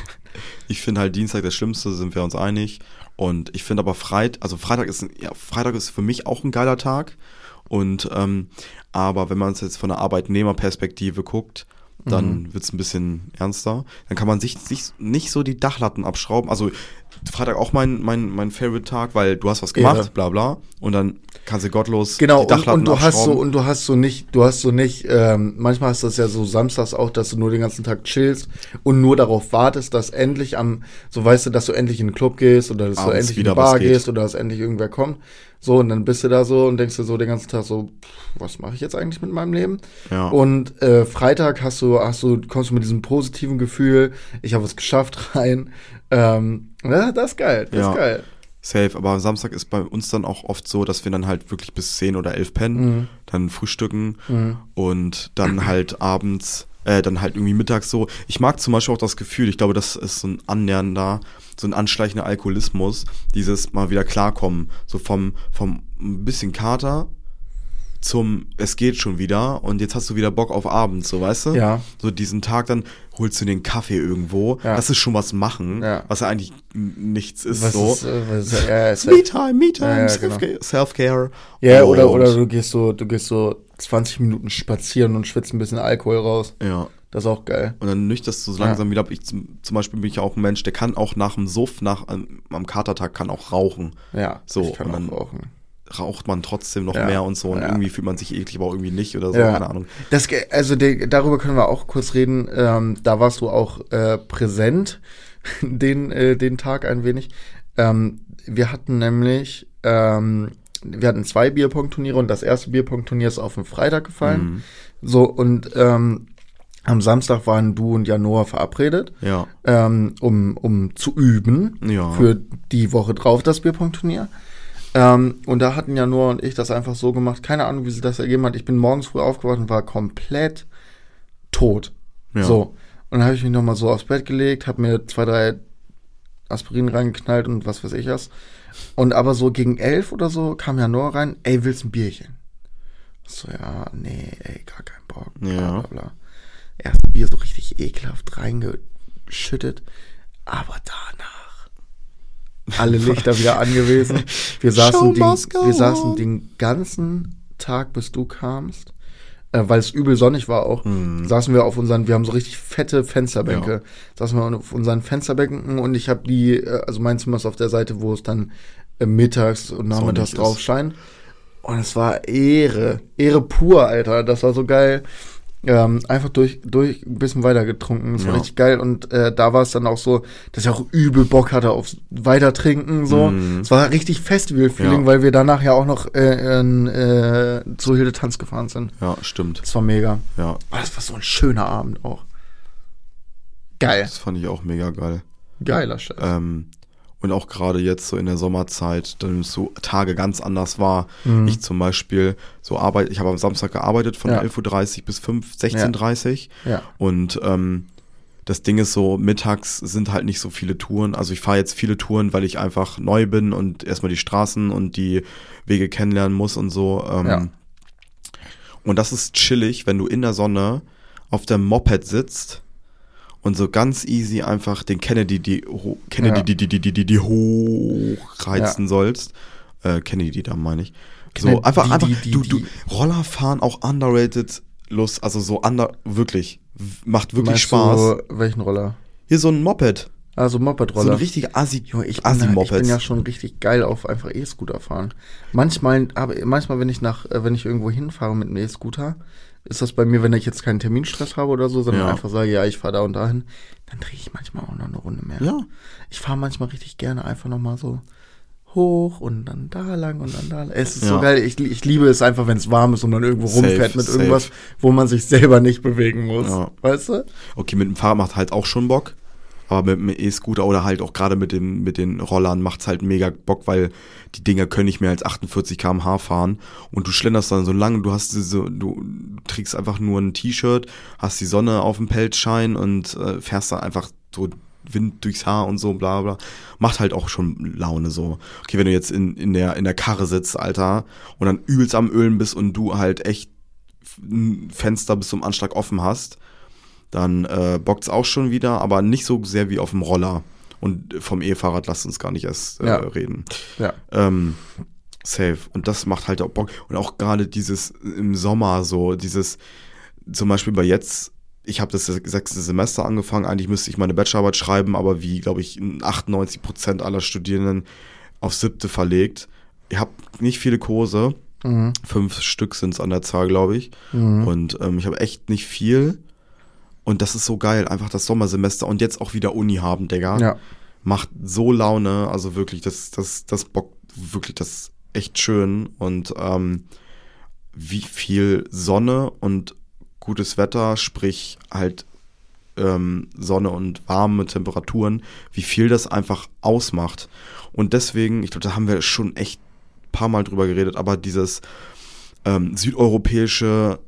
ich finde halt Dienstag das Schlimmste, sind wir uns einig. Und ich finde aber Freitag, also Freitag ist, ja, Freitag ist für mich auch ein geiler Tag. Und, ähm, aber wenn man es jetzt von der Arbeitnehmerperspektive guckt, dann Mhm. wird's ein bisschen ernster. Dann kann man sich, sich nicht so die Dachlatten abschrauben. Also Freitag auch mein, mein, mein Favorite-Tag, weil du hast was gemacht, Ehre. bla bla. Und dann kannst du gottlos Genau, die und, Dachlatten und du hast so, und du hast so nicht, du hast so nicht, ähm, manchmal ist das ja so samstags auch, dass du nur den ganzen Tag chillst und nur darauf wartest, dass endlich am, so weißt du, dass du endlich in den Club gehst oder dass du Abends endlich in wieder die Bar gehst oder dass endlich irgendwer kommt. So, und dann bist du da so und denkst dir so den ganzen Tag so, pff, was mache ich jetzt eigentlich mit meinem Leben? Ja. Und äh, Freitag hast du, hast du, kommst du mit diesem positiven Gefühl, ich habe es geschafft rein. Ähm, ja, das ist geil, das Ja. ist geil. Safe, aber am Samstag ist bei uns dann auch oft so, dass wir dann halt wirklich bis 10 oder 11 pennen, Mhm. dann frühstücken und dann halt abends, äh, dann halt irgendwie mittags so. Ich mag zum Beispiel auch das Gefühl, ich glaube, das ist so ein annähernder, so ein anschleichender Alkoholismus, dieses mal wieder klarkommen, so vom, vom ein bisschen Kater zum, es geht schon wieder und jetzt hast du wieder Bock auf abends, so weißt du? Ja. So diesen Tag, dann holst du den Kaffee irgendwo, Ja. das ist schon was machen, Ja. was ja eigentlich nichts ist Was so. ist, äh, was ist, ja, ist Me-Time, Me-Time, Ja, ja, Self-Care. Self-Care. Ja, oder, Und- oder du gehst so, du gehst so 20 Minuten spazieren und schwitzt ein bisschen Alkohol raus. Ja. Das ist auch geil. Und dann nüchterst du so langsam wieder ab. Ich zum, zum Beispiel bin ich ja auch ein Mensch, der kann auch nach dem Suff, nach, am, am Katertag kann auch rauchen. Ja, So, ich kann und dann- auch rauchen. Raucht man trotzdem noch Ja, mehr und so. Und ja. irgendwie fühlt man sich eklig, aber auch irgendwie nicht oder so, Ja. keine Ahnung. Das, also de, darüber können wir auch kurz reden. Ähm, da warst du auch äh, präsent, den, äh, den Tag ein wenig. Ähm, wir hatten nämlich, ähm, wir hatten zwei Bierpong-Turniere und das erste Bierpong-Turnier ist auf den Freitag gefallen. Mhm. So, und ähm, am Samstag waren du und Janoa verabredet. Ja. ähm, um, um zu üben Ja. für die Woche drauf, das Bierpong-Turnier. Ähm, und da hatten ja Noah und ich das einfach so gemacht. Keine Ahnung, wie sich das ergeben hat. Ich bin morgens früh aufgewacht und war komplett tot. Ja. So. Und dann habe ich mich nochmal so aufs Bett gelegt, habe mir zwei, drei Aspirin reingeknallt und was weiß ich was. Und aber so gegen elf oder so kam ja Noah rein, ey, willst ein Bierchen? So, ja, nee, ey, gar kein Bock. Bla, Ja. bla, bla. Erste Bier so richtig ekelhaft reingeschüttet. Aber danach alle Lichter wieder angewiesen. Wir saßen, den, wir saßen den ganzen Tag, bis du kamst, äh, weil es übel sonnig war auch, saßen wir auf unseren, wir haben so richtig fette Fensterbänke, Ja. saßen wir auf unseren Fensterbänken und ich habe die, äh, also mein Zimmer ist auf der Seite, wo es dann äh, mittags und nachmittags drauf scheint. Und es war Ehre, Ehre pur, Alter. Das war so geil. Ähm, einfach durch, durch ein bisschen weiter getrunken. Das war Ja. richtig geil. Und äh, da war es dann auch so, dass ich auch übel Bock hatte aufs Weitertrinken. So. Es war richtig Festival-Feeling, Ja. weil wir danach ja auch noch äh, in, äh, zu Hilde Tanz gefahren sind. Ja, stimmt. Das war mega. Ja. Oh, das war so ein schöner Abend auch. Geil. Das fand ich auch mega geil. Geiler Scheiß. Ähm, und auch gerade jetzt so in der Sommerzeit, dann so Tage ganz anders war. Mhm. Ich zum Beispiel so arbeite, ich habe am Samstag gearbeitet von Ja. 11.30 Uhr bis 5, 16.30 Uhr. Ja. Und ähm, das Ding ist so, mittags sind halt nicht so viele Touren. Also ich fahre jetzt viele Touren, weil ich einfach neu bin und erstmal die Straßen und die Wege kennenlernen muss und so. Ähm, Ja. Und das ist chillig, wenn du in der Sonne auf dem Moped sitzt und so ganz easy einfach den Kennedy die Kennedy Ja. die, die, die, die, die, die hochreizen sollst. Äh, Kennedy da meine ich. So Kennedy, einfach einfach die, die, du du die. Rollerfahren auch underrated Lust, also so under wirklich macht wirklich Meinst Spaß. Du, welchen Roller? Hier so ein Moped, Also so Moped-Roller. ein richtiger Assi Junge, ich bin, Assi da, ich Moped. bin ja schon richtig geil auf einfach E-Scooter fahren. Manchmal, aber manchmal, wenn ich nach, äh, wenn ich irgendwo hinfahre mit einem E-Scooter, ist das bei mir, wenn ich jetzt keinen Terminstress habe oder so, sondern Ja. einfach sage, ja, ich fahre da und dahin, dann drehe ich manchmal auch noch eine Runde mehr. Ja. Ich fahre manchmal richtig gerne einfach noch mal so hoch und dann da lang und dann da lang. Es ist so Ja. geil. Ich, ich liebe es einfach, wenn es warm ist und man irgendwo Safe, rumfährt mit safe. irgendwas, wo man sich selber nicht bewegen muss. Ja. Weißt du? Okay, mit dem Fahrrad macht halt auch schon Bock. Aber mit dem E-Scooter oder halt auch gerade mit, dem, mit den Rollern macht's halt mega Bock, weil die Dinger können nicht mehr als 48 km/h fahren. Und du schlenderst dann so lang, du hast diese, du trägst einfach nur ein T-Shirt, hast die Sonne auf dem Pelzschein und äh, fährst dann einfach so Wind durchs Haar und so, bla bla. Macht halt auch schon Laune so. Okay, wenn du jetzt in, in, der, in der Karre sitzt, Alter, und dann übelst am Ölen bist und du halt echt ein Fenster bis zum Anschlag offen hast, dann äh, bockt's auch schon wieder, aber nicht so sehr wie auf dem Roller. Und vom E-Fahrrad lasst uns gar nicht erst äh, Ja. reden. Ja. Ähm, safe. Und das macht halt auch Bock. Und auch gerade dieses im Sommer so, dieses, zum Beispiel bei jetzt, ich habe das sechste Semester angefangen, eigentlich müsste ich meine Bachelorarbeit schreiben, aber wie, glaube ich, 98 Prozent aller Studierenden auf siebte verlegt. Ich habe nicht viele Kurse, Mhm. fünf Stück sind's an der Zahl, glaube ich. Und ähm, ich habe echt nicht viel. Und das ist so geil, einfach das Sommersemester und jetzt auch wieder Uni haben, Digga. Ja. Macht so Laune, also wirklich, das, das, das bockt wirklich, das echt schön. Und ähm, wie viel Sonne und gutes Wetter, sprich halt ähm, Sonne und warme Temperaturen, wie viel das einfach ausmacht. Und deswegen, ich glaube, da haben wir schon echt ein paar Mal drüber geredet, aber dieses ähm, südeuropäische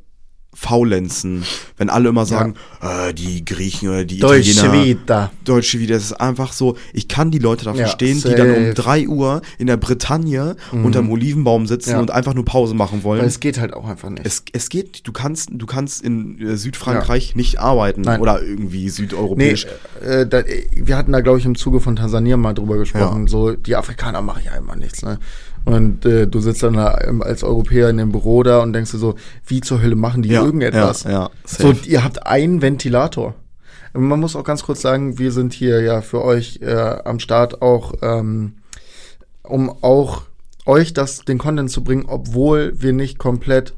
Faulenzen, wenn alle immer sagen, äh, die Griechen oder die Deutsche Italiener, Vita. Deutsche wieder, das ist einfach so, ich kann die Leute da Ja, verstehen, die dann um safe. drei Uhr in der Bretagne unterm Olivenbaum sitzen Ja. und einfach nur Pause machen wollen. Weil es geht halt auch einfach nicht. Es, es geht, du kannst, du kannst in äh, Südfrankreich nicht arbeiten Nein. oder irgendwie Nee, südeuropäisch. äh, da, äh, wir hatten da, glaube ich, im Zuge von Tansania mal drüber gesprochen. Ja. So, die Afrikaner machen ja immer nichts, ne? Und äh, du sitzt dann da ähm, als Europäer in dem Büro da und denkst dir so, wie zur Hölle machen die Ja, irgendetwas? ja, ja, so, safe. ihr habt einen Ventilator. Man muss auch ganz kurz sagen, wir sind hier ja für euch äh, am Start auch, ähm, um auch euch das, den Content zu bringen, obwohl wir nicht komplett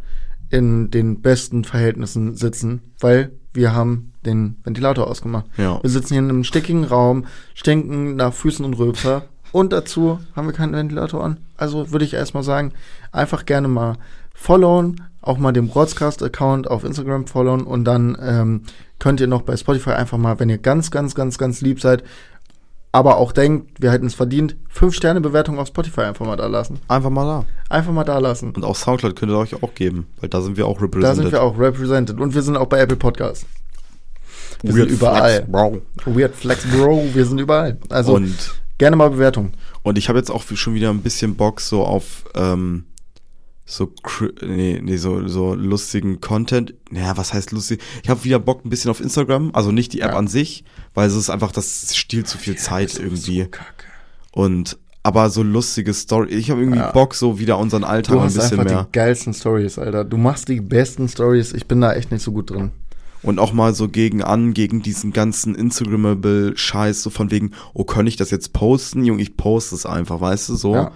in den besten Verhältnissen sitzen, weil wir haben den Ventilator ausgemacht. Ja. Wir sitzen hier in einem stickigen Raum, stinken nach Füßen und Rülpser und dazu haben wir keinen Ventilator an. Also würde ich erstmal sagen, einfach gerne mal followen, auch mal den Broadcast-Account auf Instagram followen und dann ähm, könnt ihr noch bei Spotify einfach mal, wenn ihr ganz, ganz, ganz, ganz lieb seid, aber auch denkt, wir hätten es verdient, 5-Sterne-Bewertung auf Spotify einfach mal da lassen. Einfach mal da. Einfach mal da lassen. Und auch Soundcloud könnt ihr euch auch geben, weil da sind wir auch Da represented. sind wir auch represented. Und wir sind auch bei Apple Podcasts. Wir Weird sind überall. Flex, Bro. Weird Flex Bro, wir sind überall. Also Und, gerne mal Bewertung. und ich habe jetzt auch schon wieder ein bisschen Bock so auf ähm, so nee, nee, so, so lustigen Content. Naja, was heißt lustig? Ich habe wieder Bock ein bisschen auf Instagram, also nicht die App Ja. an sich, weil es ist einfach, das stiehlt zu viel Zeit irgendwie. Kacke. Und aber so lustige Story. Ich habe irgendwie Ja. Bock, so wieder unseren Alltag Du ein hast bisschen einfach mehr. die geilsten Stories, Alter. Du machst die besten Stories. Ich bin da echt nicht so gut drin. Und auch mal so gegen an, gegen diesen ganzen Instagrammable Scheiß, so von wegen, oh, kann ich das jetzt posten? Junge, ich poste es einfach, weißt du, so. Ja.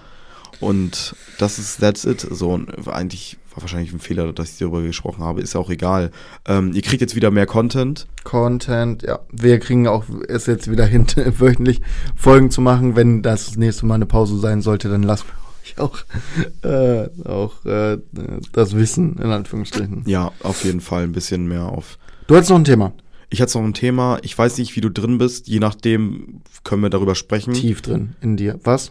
Und das ist, that's it. So, und eigentlich war wahrscheinlich ein Fehler, dass ich darüber gesprochen habe, ist ja auch egal. Ähm, ihr kriegt jetzt wieder mehr Content. Content, ja. Wir kriegen auch es jetzt wieder hin, wöchentlich Folgen zu machen. Wenn das nächste Mal eine Pause sein sollte, dann lassen wir euch auch, äh, auch äh, das Wissen, in Anführungsstrichen. Ja, auf jeden Fall ein bisschen mehr auf. Du hast noch ein Thema. Ich hatte noch ein Thema, ich weiß nicht, wie du drin bist, je nachdem können wir darüber sprechen. Tief drin in dir. Was?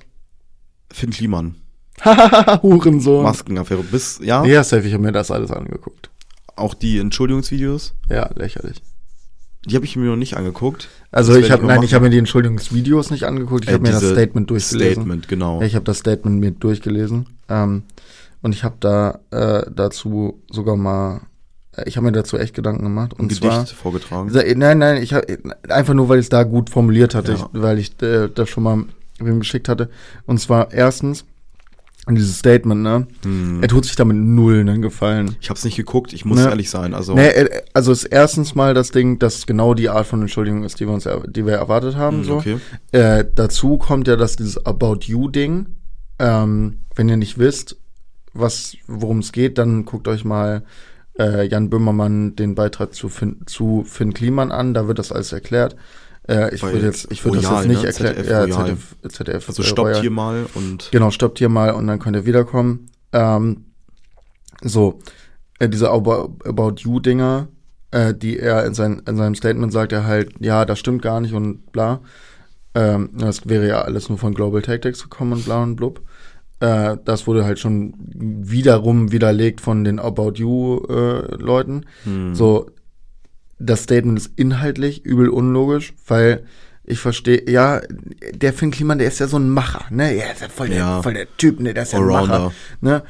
Finn Kliman, Hurensohn. Maskenaffäre, bis, ja, Ja, safe, ich habe mir das alles angeguckt. auch die Entschuldigungsvideos, Ja, lächerlich. die habe ich mir noch nicht angeguckt. Also Das ich habe nein, machen. ich habe mir die Entschuldigungsvideos nicht angeguckt, ich Äh, habe mir das Statement durchgelesen. Statement, genau. Ich habe das Statement mir durchgelesen. Ähm, und ich habe da äh, dazu sogar mal ich habe mir dazu echt Gedanken gemacht. Und Ein zwar, Gedicht vorgetragen. Sa- Nein, nein, ich hab, einfach nur, weil ich es da gut formuliert hatte, Ja. ich, weil ich äh, das schon mal wem geschickt hatte. Und zwar erstens dieses Statement, ne? Hm. Er tut sich damit null einen Gefallen. Ich habe es nicht geguckt, ich muss Ne. ehrlich sein. Also, äh, also ist erstens mal das Ding, dass genau die Art von Entschuldigung ist, die wir uns, er- die wir erwartet haben. hm, so. okay. Äh, dazu kommt ja, dass dieses About You Ding, ähm, wenn ihr nicht wisst, was, worum es geht, dann guckt euch mal äh, Jan Böhmermann den Beitrag zu Finn, zu Finn Kliman an, da wird das alles erklärt. Äh, ich würde jetzt, ich würde das jetzt nicht ne? erklären. ZDF Ja. ZDF, ZDF Also äh, stoppt Royal. hier mal und Genau, stoppt hier mal und dann könnt ihr wiederkommen. Ähm, so, äh, diese About, About You-Dinger, äh, die er in, sein, in seinem Statement sagt, er halt, ja, das stimmt gar nicht und bla. Ähm, das wäre ja alles nur von Global Tactics gekommen und bla und blub. Äh, das wurde halt schon wiederum widerlegt von den About You-Leuten. hm, So, das Statement ist inhaltlich übel unlogisch, weil ich verstehe, ja, der Finn Kliman, der ist ja so ein Macher, ne? Ja, ist ja voll der, Ja. voll der Typ, ne? Der ist ja ein. Macher, ne?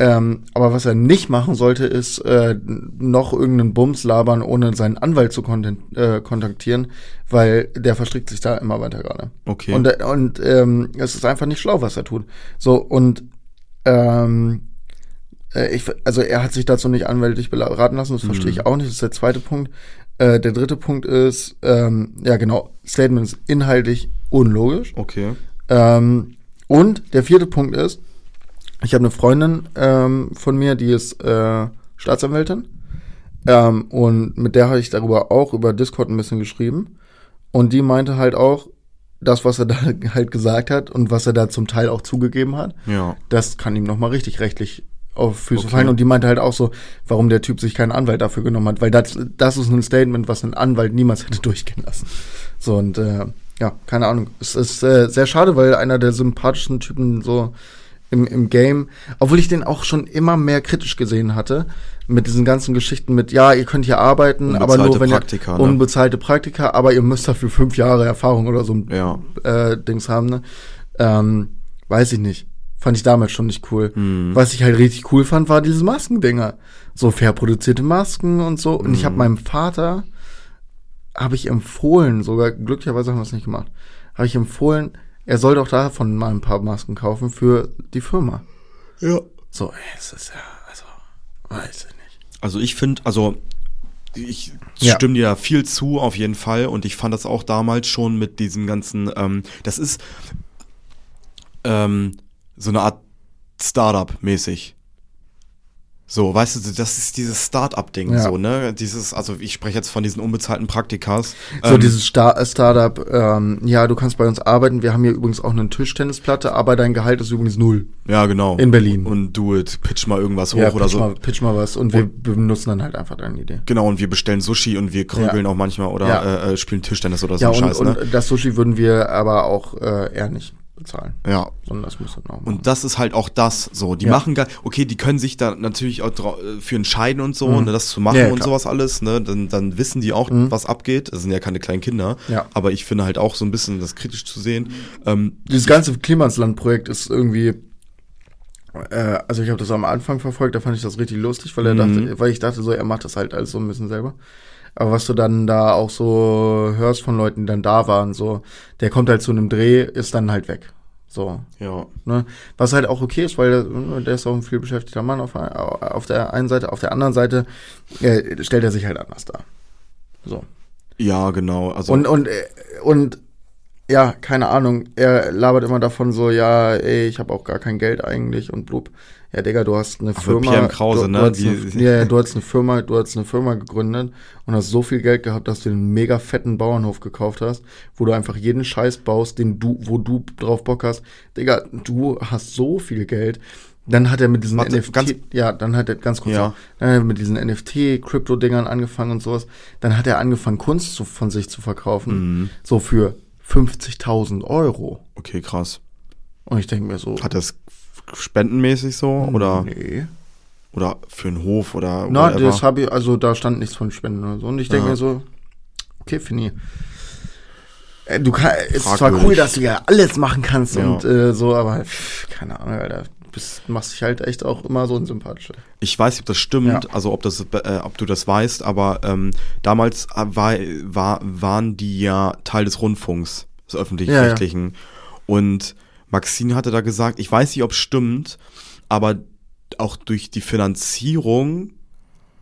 Ähm, aber was er nicht machen sollte, ist äh, noch irgendeinen Bums labern, ohne seinen Anwalt zu äh, kontaktieren, weil der verstrickt sich da immer weiter gerade. okay. Und, äh, und ähm, es ist einfach nicht schlau, was er tut. So, und ähm, äh, ich, also er hat sich dazu nicht anwältlich beraten lassen, das verstehe ich auch nicht. Das ist der zweite Punkt. Äh, der dritte Punkt ist, ähm, ja genau, Statement ist inhaltlich unlogisch. okay. Ähm, und der vierte Punkt ist, ich habe eine Freundin ähm, von mir, die ist äh, Staatsanwältin. Ähm, und mit der habe ich darüber auch über Discord ein bisschen geschrieben. Und die meinte halt auch, das, was er da halt gesagt hat und was er da zum Teil auch zugegeben hat, Ja. das kann ihm nochmal richtig rechtlich auf Füße Okay. fallen. Und die meinte halt auch so, warum der Typ sich keinen Anwalt dafür genommen hat. Weil das, das ist ein Statement, was ein Anwalt niemals hätte durchgehen lassen. So, und äh, ja, keine Ahnung. Es ist äh, sehr schade, weil einer der sympathischen Typen so im, im Game, obwohl ich den auch schon immer mehr kritisch gesehen hatte, mit diesen ganzen Geschichten mit, ja, ihr könnt hier arbeiten, aber nur wenn Praktika, ihr ne? unbezahlte Praktika, aber ihr müsst dafür fünf Jahre Erfahrung oder so Ja. äh, Dings haben, ne? Ähm, weiß ich nicht. Fand ich damals schon nicht cool. Hm. Was ich halt richtig cool fand, war diese Maskendinger. So fair produzierte Masken und so. Und ich habe meinem Vater, habe ich empfohlen, sogar glücklicherweise haben wir es nicht gemacht, habe ich empfohlen, er soll doch davon mal ein paar Masken kaufen für die Firma. Ja. So, ey, es ist ja, also, weiß ich nicht. Also ich finde, also ich Ja. stimme dir da viel zu, auf jeden Fall. Und ich fand das auch damals schon mit diesen ganzen, ähm, das ist ähm, so eine Art Startup-mäßig. So, weißt du, das ist dieses Start-up-Ding, Ja. so, ne? Dieses, also ich spreche jetzt von diesen unbezahlten Praktikas. So Ähm, dieses Star Startup, ähm, ja, du kannst bei uns arbeiten. Wir haben hier übrigens auch eine Tischtennisplatte, aber dein Gehalt ist übrigens null. Ja, genau. in Berlin. Und do it, pitch mal irgendwas hoch ja, oder so. Mal, pitch mal was und wir benutzen dann halt einfach deine Idee. Genau, und wir bestellen Sushi und wir krügeln Ja. auch manchmal oder äh, äh, spielen Tischtennis oder so Ja, und, Scheiß, ne? und das Sushi würden wir aber auch äh, eher nicht bezahlen, Ja, sondern das müssen wir noch machen. Und das ist halt auch das so. Die Ja. machen gar, okay, die können sich da natürlich auch äh, für entscheiden und so, Mhm. ne, das zu machen Ja, und klar. sowas alles, ne, dann, dann wissen die auch, Mhm. was abgeht. Das sind ja keine kleinen Kinder. Ja. Aber ich finde halt auch so ein bisschen das kritisch zu sehen. Ähm, Dieses ganze Klimasland-Projekt ist irgendwie, äh, also ich habe das am Anfang verfolgt, da fand ich das richtig lustig, weil er Mhm. dachte, weil ich dachte so, er macht das halt alles so ein bisschen selber. Aber was du dann da auch so hörst von Leuten, die dann da waren, so, der kommt halt zu einem Dreh, ist dann halt weg. So, ja. Ne? Was halt auch okay ist, weil der, der ist auch ein viel beschäftigter Mann auf, auf der einen Seite, auf der anderen Seite äh, stellt er sich halt anders dar. So. Ja, genau. Also, Und, und, äh, und ja, keine Ahnung, er labert immer davon so, ja, ey, ich habe auch gar kein Geld eigentlich und blub. Ja, Digga, du hast eine Ach, Firma. Pierre Krause, du, ne? Du hast eine, ja, du hast eine Firma, du hast eine Firma gegründet und hast so viel Geld gehabt, dass du einen mega fetten Bauernhof gekauft hast, wo du einfach jeden Scheiß baust, den du, wo du drauf Bock hast. Digga, du hast so viel Geld. Dann hat er mit diesen Warte, NFT, ganz- ja, dann hat er ganz kurz, Ja. dann mit diesen NFT-Krypto-Dingern angefangen und sowas. Dann hat er angefangen, Kunst zu, von sich zu verkaufen, Mhm. so für 50.000 Euro. okay, krass. Und ich denke mir so, Hat das spendenmäßig so oder, nee. oder für einen Hof oder Na, whatever? das habe ich, also da stand nichts von Spenden oder so. Und ich denke Ja. mir so, okay, Fini. Äh, Du kann, es ist zwar cool, dass du ja alles machen kannst Ja. und äh, so, aber pff, keine Ahnung, Alter. Du bist, machst dich halt echt auch immer so unsympathisch. Ich weiß nicht, ob das stimmt, Ja. also ob, das, äh, ob du das weißt, aber ähm, damals äh, war, war, waren die ja Teil des Rundfunks, des öffentlich-rechtlichen. Und Maxine hatte da gesagt, ich weiß nicht, ob es stimmt, aber auch durch die Finanzierung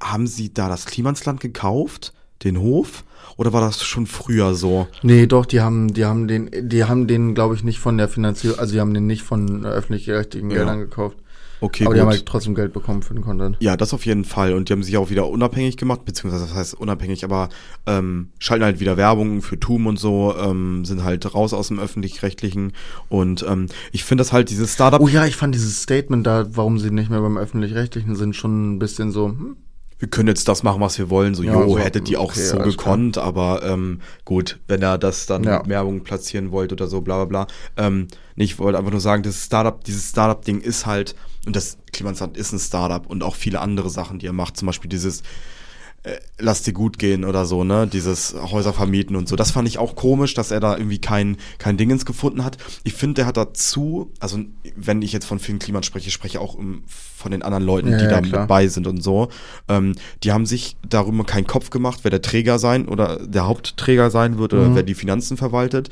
haben sie da das Klimansland gekauft, den Hof, oder war das schon früher so? Nee, doch, die haben, die haben den, die haben den, glaube ich, nicht von der Finanzierung, also die haben den nicht von öffentlich-rechtlichen Ja. Geldern gekauft. Okay, aber die gut. haben halt trotzdem Geld bekommen für den Content. Ja, das auf jeden Fall. Und die haben sich auch wieder unabhängig gemacht, beziehungsweise das heißt unabhängig, aber ähm, schalten halt wieder Werbung für TUM und so, ähm, sind halt raus aus dem öffentlich-rechtlichen. Und ähm, ich finde das halt, dieses Startup, Oh ja, ich fand dieses Statement da, warum sie nicht mehr beim öffentlich-rechtlichen sind, schon ein bisschen so, hm? wir können jetzt das machen, was wir wollen. So, Ja, jo, so, hättet ihr auch okay, so gekonnt, aber ähm, gut, wenn er das dann Ja. mit Werbung platzieren wollt oder so, bla bla bla. Ähm, nee, ich wollte einfach nur sagen, das Startup, dieses Startup-Ding ist halt, und das Klimansland ist ein Startup und auch viele andere Sachen, die er macht, zum Beispiel dieses äh, lass dir gut gehen oder so, ne? Dieses Häuser vermieten und so. Das fand ich auch komisch, dass er da irgendwie kein, kein Dingens gefunden hat. Ich finde, der hat dazu, also wenn ich jetzt von Finn Kliman spreche, spreche ich auch um, von den anderen Leuten, Ja, die ja, da klar. mit bei sind und so. Ähm, die haben sich darüber keinen Kopf gemacht, wer der Träger sein oder der Hauptträger sein wird oder Mhm. wer die Finanzen verwaltet.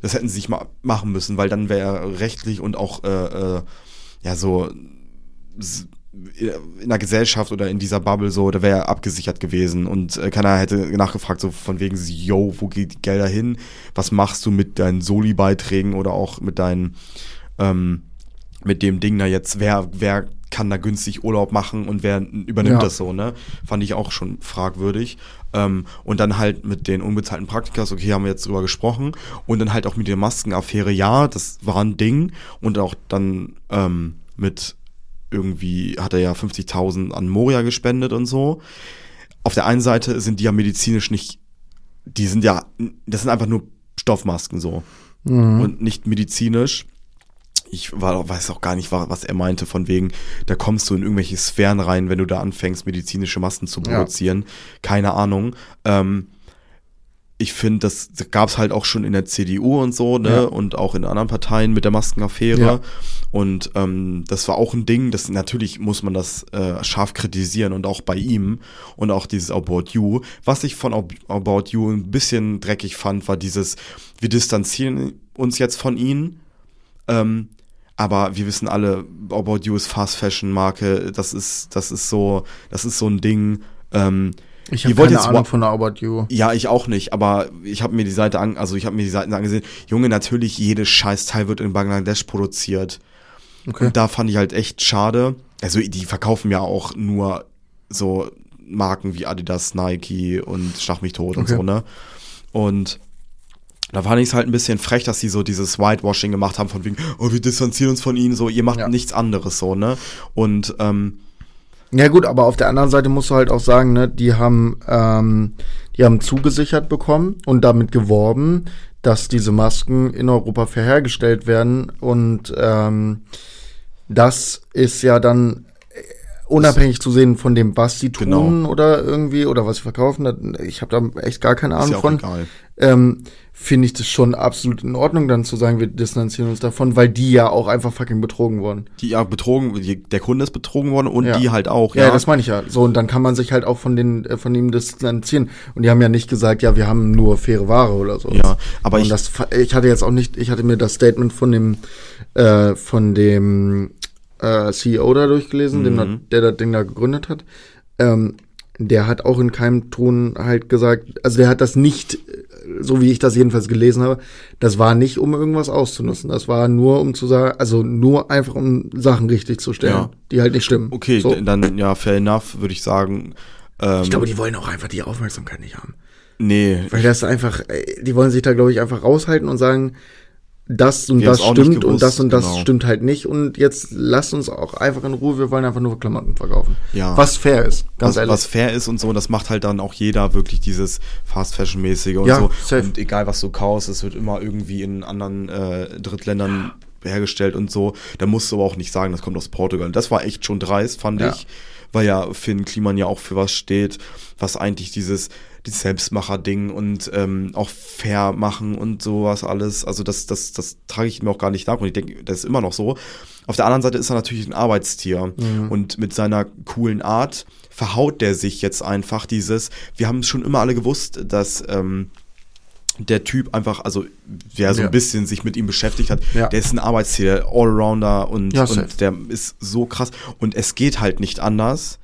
Das hätten sie sich mal machen müssen, weil dann wäre er rechtlich und auch äh, äh, ja so in der Gesellschaft oder in dieser Bubble so, da wäre er abgesichert gewesen und äh, keiner hätte nachgefragt, so von wegen, yo, wo geht die Gelder hin? Was machst du mit deinen Soli-Beiträgen oder auch mit deinen, ähm, mit dem Ding da jetzt, wer, wer kann da günstig Urlaub machen und wer übernimmt Ja. das so, ne? Fand ich auch schon fragwürdig. Ähm, und dann halt mit den unbezahlten Praktikas, okay, haben wir jetzt drüber gesprochen. Und dann halt auch mit der Maskenaffäre, ja, das war ein Ding. Und auch dann ähm, mit irgendwie hat er ja 50.000 an Moria gespendet und so. Auf der einen Seite sind die ja medizinisch nicht, die sind ja, das sind einfach nur Stoffmasken so Mhm. und nicht medizinisch. Ich war, weiß auch gar nicht, wa- was er meinte, von wegen, da kommst du in irgendwelche Sphären rein, wenn du da anfängst, medizinische Masken zu Ja. produzieren. Keine Ahnung. Ähm, ich finde, das gab es halt auch schon in der CDU und so, ne? Ja. Und auch in anderen Parteien mit der Maskenaffäre. Ja. Und ähm, das war auch ein Ding, das natürlich muss man das äh, scharf kritisieren und auch bei ihm und auch dieses About You. Was ich von Ab- About You ein bisschen dreckig fand, war dieses, wir distanzieren uns jetzt von ihnen, ähm, aber wir wissen alle, About You ist Fast Fashion Marke, das ist, das ist so, das ist so ein Ding. Ähm, Ich habe keine jetzt Ahnung von About You. ja, ich auch nicht, aber ich habe mir die Seite an, also ich habe mir die Seiten angesehen. Junge, natürlich jedes Scheißteil wird in Bangladesch produziert. Okay. Und da fand ich halt echt schade. Also die verkaufen ja auch nur so Marken wie Adidas, Nike und Schlag mich tot und Okay. so, ne? Und da fand ich es halt ein bisschen frech, dass sie so dieses Whitewashing gemacht haben, von wegen, oh, wir distanzieren uns von ihnen, so, ihr macht Ja. nichts anderes, so, ne? Und, ähm, Ja gut, aber auf der anderen Seite musst du halt auch sagen, ne, die haben, ähm, die haben zugesichert bekommen und damit geworben, dass diese Masken in Europa fair hergestellt werden. Und ähm, das ist ja dann unabhängig zu sehen von dem, was sie tun Genau. oder irgendwie oder was sie verkaufen. Ich habe da echt gar keine Ahnung ja von. ähm, finde ich das schon absolut in Ordnung, dann zu sagen, wir distanzieren uns davon, weil die ja auch einfach fucking betrogen wurden. Die ja betrogen, die, der Kunde ist betrogen worden und Ja. die halt auch, Ja, ja. das meine ich ja. So, und dann kann man sich halt auch von den, äh, von ihm distanzieren. Und die haben ja nicht gesagt, ja, wir haben nur faire Ware oder so. Ja, aber und ich- das, ich hatte jetzt auch nicht, ich hatte mir das Statement von dem, äh, von dem äh, CEO da durchgelesen, dem, Mhm. der das Ding da gegründet hat. Ähm, der hat auch in keinem Ton halt gesagt, also der hat das nicht, äh, so wie ich das jedenfalls gelesen habe, das war nicht, um irgendwas auszunutzen. Das war nur, um zu sagen, also nur einfach, um Sachen richtig zu stellen, Ja. die halt nicht stimmen. Okay, so. dann ja, fair enough, würde ich sagen. Ähm, Ich glaube, die wollen auch einfach die Aufmerksamkeit nicht haben. nee, Weil das einfach, äh, die wollen sich da, glaube ich, einfach raushalten und sagen, das und das stimmt und das und das genau. stimmt halt nicht. Und jetzt lasst uns auch einfach in Ruhe, wir wollen einfach nur Klamotten verkaufen. Ja. Was fair ist, ganz was, ehrlich. was fair ist und so, das macht halt dann auch jeder wirklich dieses Fast Fashion mäßige und Ja, so. safe. Und egal was du kaufst, es wird immer irgendwie in anderen äh, Drittländern hergestellt und so. Da musst du aber auch nicht sagen, das kommt aus Portugal. Das war echt schon dreist, fand Ja. ich. Weil ja Finn Kliman ja auch für was steht, was eigentlich dieses, dieses Selbstmacher-Ding und ähm, auch fair machen und sowas alles. Also das, das, das trage ich mir auch gar nicht nach und ich denke, das ist immer noch so. Auf der anderen Seite ist er natürlich ein Arbeitstier und mit seiner coolen Art verhaut der sich jetzt einfach dieses, wir haben schon immer alle gewusst, dass ähm, der Typ einfach, also der so Ja. ein bisschen sich mit ihm beschäftigt hat, Ja. der ist ein Arbeitstier, Allrounder und, Ja, und der ist so krass. Und es geht halt nicht anders,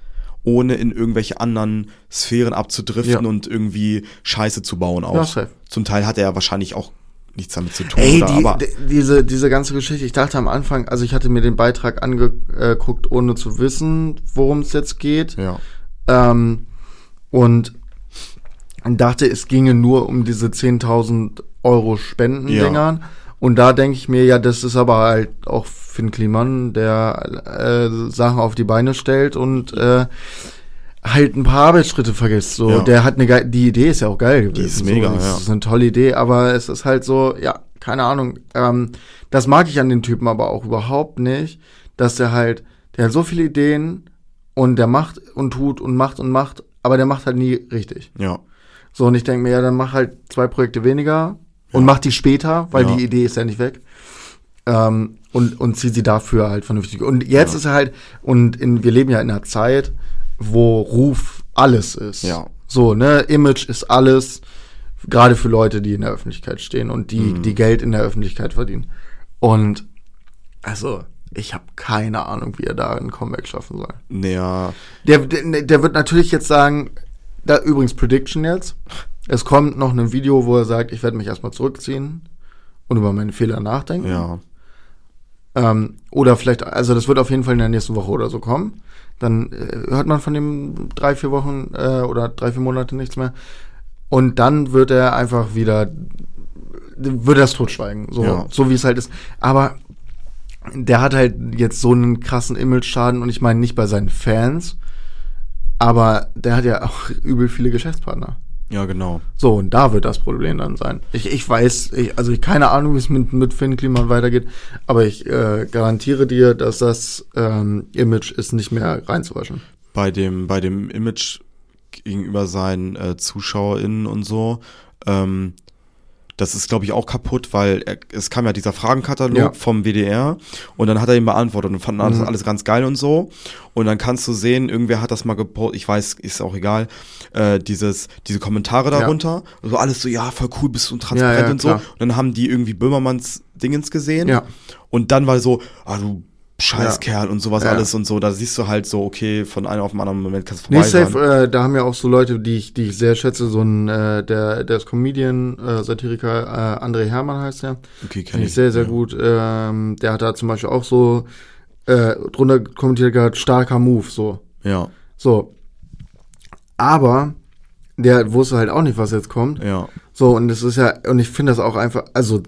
ohne in irgendwelche anderen Sphären abzudriften und irgendwie Scheiße zu bauen auch. Zum Teil hat er ja wahrscheinlich auch nichts damit zu tun. Ey, die, die, diese, diese ganze Geschichte, ich dachte am Anfang, also ich hatte mir den Beitrag angeguckt, ohne zu wissen, worum es jetzt geht. ja, Ähm, und dachte, es ginge nur um diese 10.000 Euro Spendendingern. Und da denke ich mir, ja, das ist aber halt auch Finn Kliman, der äh, Sachen auf die Beine stellt und äh, halt ein paar Arbeitsschritte vergisst. So, Ja. der hat eine geile, die Idee ist ja auch geil gewesen. ist mega, so, das ja. ist eine tolle Idee, aber es ist halt so, ja, keine Ahnung. Ähm, das mag ich an den Typen aber auch überhaupt nicht, dass der halt, der hat so viele Ideen und der macht und tut und macht und macht, aber der macht halt nie richtig. ja, So, und ich denke mir, ja, dann mach halt zwei Projekte weniger und mach die später, weil Ja. die Idee ist ja nicht weg. Ähm, und, und zieh sie dafür halt vernünftig. Und jetzt ist er halt, und in, wir leben ja in einer Zeit, wo Ruf alles ist. Ja. So, ne, Image ist alles, gerade für Leute, die in der Öffentlichkeit stehen und die, Mhm. die Geld in der Öffentlichkeit verdienen. Und also, ich habe keine Ahnung, wie er da ein Comeback schaffen soll. naja, Der, der, der wird natürlich jetzt sagen, da übrigens Prediction jetzt. Es kommt noch ein Video, wo er sagt, ich werde mich erstmal zurückziehen und über meine Fehler nachdenken. ja, Ähm, oder vielleicht, also das wird auf jeden Fall in der nächsten Woche oder so kommen. Dann äh, hört man von dem drei, vier Wochen äh, oder drei, vier Monate nichts mehr. Und dann wird er einfach wieder, wird er es totschweigen, so, Ja. so wie es halt ist. Aber der hat halt jetzt so einen krassen Image-Schaden und ich meine nicht bei seinen Fans, aber der hat ja auch übel viele Geschäftspartner. ja, genau. So, und da wird das Problem dann sein. Ich, ich weiß, ich, also ich keine Ahnung, wie es mit, mit Finn Kliman weitergeht, aber ich äh, garantiere dir, dass das ähm, Image ist nicht mehr reinzuwaschen. bei dem, bei dem Image gegenüber seinen äh, ZuschauerInnen und so, ähm, das ist, glaube ich, auch kaputt, weil er, es kam ja dieser Fragenkatalog Ja. vom WDR und dann hat er ihn beantwortet und fanden alles, Mhm. alles ganz geil und so. Und dann kannst du sehen, irgendwer hat das mal gepostet, ich weiß, ist auch egal, äh, dieses, diese Kommentare Ja. darunter. Also alles so, ja, voll cool, bist du transparent Ja, ja, und so. Und dann haben die irgendwie Böhmermanns Dingens gesehen. Ja. Und dann war so, ah, du scheiß Ja. Und sowas Ja. alles und so. Da siehst du halt so, okay, von einem auf den anderen Moment kannst du Nee, vorbei sein. safe, äh, da haben ja auch so Leute, die ich, die ich sehr schätze, so ein, äh, der, der ist Comedian, äh, Satiriker, äh, André Hermann heißt der. Okay, kenn Finde ich sehr, sehr ja. gut. Ähm, der hat da zum Beispiel auch so äh, drunter kommentiert gehabt, starker Move, so. Ja, So. Aber der wusste halt auch nicht, was jetzt kommt. ja, So, und es ist ja, und ich finde das auch einfach, also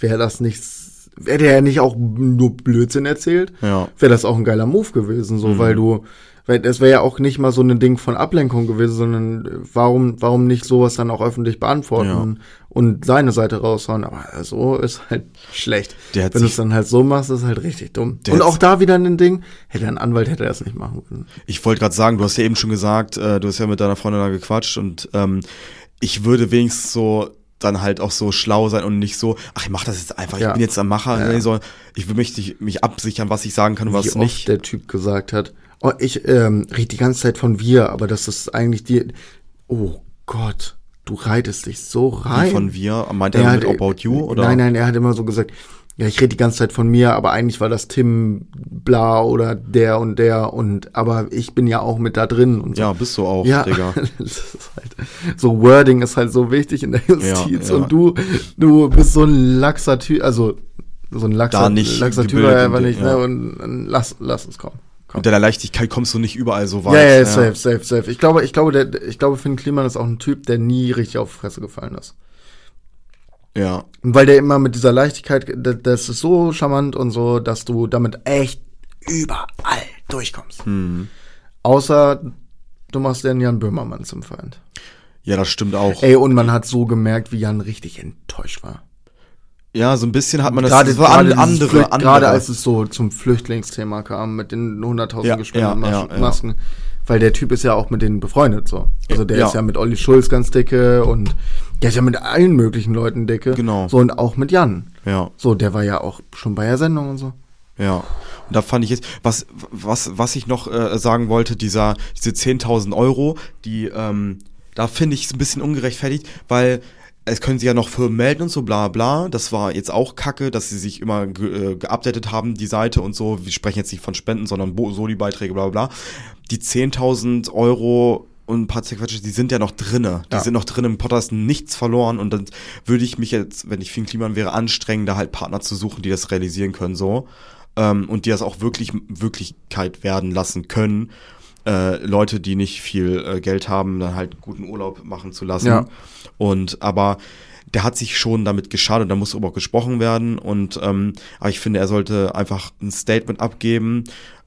wäre das nichts, wäre der ja nicht auch nur Blödsinn erzählt, ja, wäre das auch ein geiler Move gewesen, so, weil du, weil das wäre ja auch nicht mal so ein Ding von Ablenkung gewesen, sondern warum, warum nicht sowas dann auch öffentlich beantworten und seine Seite raushauen, aber so ist halt schlecht. Der hat Wenn du es dann halt so machst, ist halt richtig dumm. Und auch da wieder ein Ding, hätte ein Anwalt hätte das nicht machen können. Ich wollte gerade sagen, du hast ja eben schon gesagt, äh, du hast ja mit deiner Freundin da gequatscht und ähm, ich würde wenigstens so dann halt auch so schlau sein und nicht so, ach, ich mach das jetzt einfach, Ja. ich bin jetzt am Macher, Ja. nee, so, ich will mich, mich absichern, was ich sagen kann und Wie was oft nicht. der Typ gesagt hat, oh, ich ähm, rede die ganze Zeit von wir, aber das ist eigentlich die, oh Gott, du reitest dich so rein. Wie von wir, meint er Er mit hat- About You oder? Nein, nein, er hat immer so gesagt, ja, ich rede die ganze Zeit von mir, aber eigentlich war das Tim bla oder der und der und aber ich bin ja auch mit da drin und so. Ja, bist du auch, Ja, Digga. das ist halt, so Wording ist halt so wichtig in der Justiz Ja, ja. und du, du bist so ein laxer Typ, also so ein laxer, Da nicht laxer Typ einfach nicht, ja. ne, und, und lass, lass es kommen. Komm. Mit deiner Leichtigkeit kommst du nicht überall so weit. Ja, ja, safe, safe, safe. Ich glaube, ich glaube, der, ich glaube, Finn Kliman ist auch ein Typ, der nie richtig auf die Fresse gefallen ist. Ja, Und weil der immer mit dieser Leichtigkeit, das, ist so charmant und so, dass du damit echt überall durchkommst. hm. Außer du machst den Jan Böhmermann zum Feind. ja, das stimmt auch. Ey, und man hat so gemerkt, wie Jan richtig enttäuscht war. Ja, so ein bisschen hat man das. Gerade das war gerade andere, Flücht- andere. Gerade als es so zum Flüchtlingsthema kam mit den 100.000 Ja, gespendeten ja, Mas ja, ja. Weil der Typ ist ja auch mit denen befreundet so. Also der Ja. ist ja mit Olli Schulz ganz dicke und der ist ja mit allen möglichen Leuten dicke. Genau. So und auch mit Jan. ja. So, der war ja auch schon bei der Sendung und so. Ja. Und da fand ich jetzt, was, was, was ich noch äh, sagen wollte, dieser, diese 10.000 Euro, die, ähm, da finde ich es ein bisschen ungerechtfertigt, weil es können sich ja noch Firmen melden und so, bla bla. Das war jetzt auch kacke, dass sie sich immer ge äh, geupdatet haben, die Seite und so. Wir sprechen jetzt nicht von Spenden, sondern Soli-Beiträge, bla bla bla. Die 10.000 Euro und ein paar Zerquetsche, die sind ja noch drinne. Die Ja. sind noch drin im Podcast, nichts verloren. Und dann würde ich mich jetzt, wenn ich Finn Kliman wäre, anstrengen, da halt Partner zu suchen, die das realisieren können, so. Ähm, und die das auch wirklich Wirklichkeit werden lassen können. Äh, Leute, die nicht viel äh, Geld haben, dann halt guten Urlaub machen zu lassen. Ja. Und aber der hat sich schon damit geschadet, da muss aber auch gesprochen werden. Und ähm, aber ich finde, er sollte einfach ein Statement abgeben.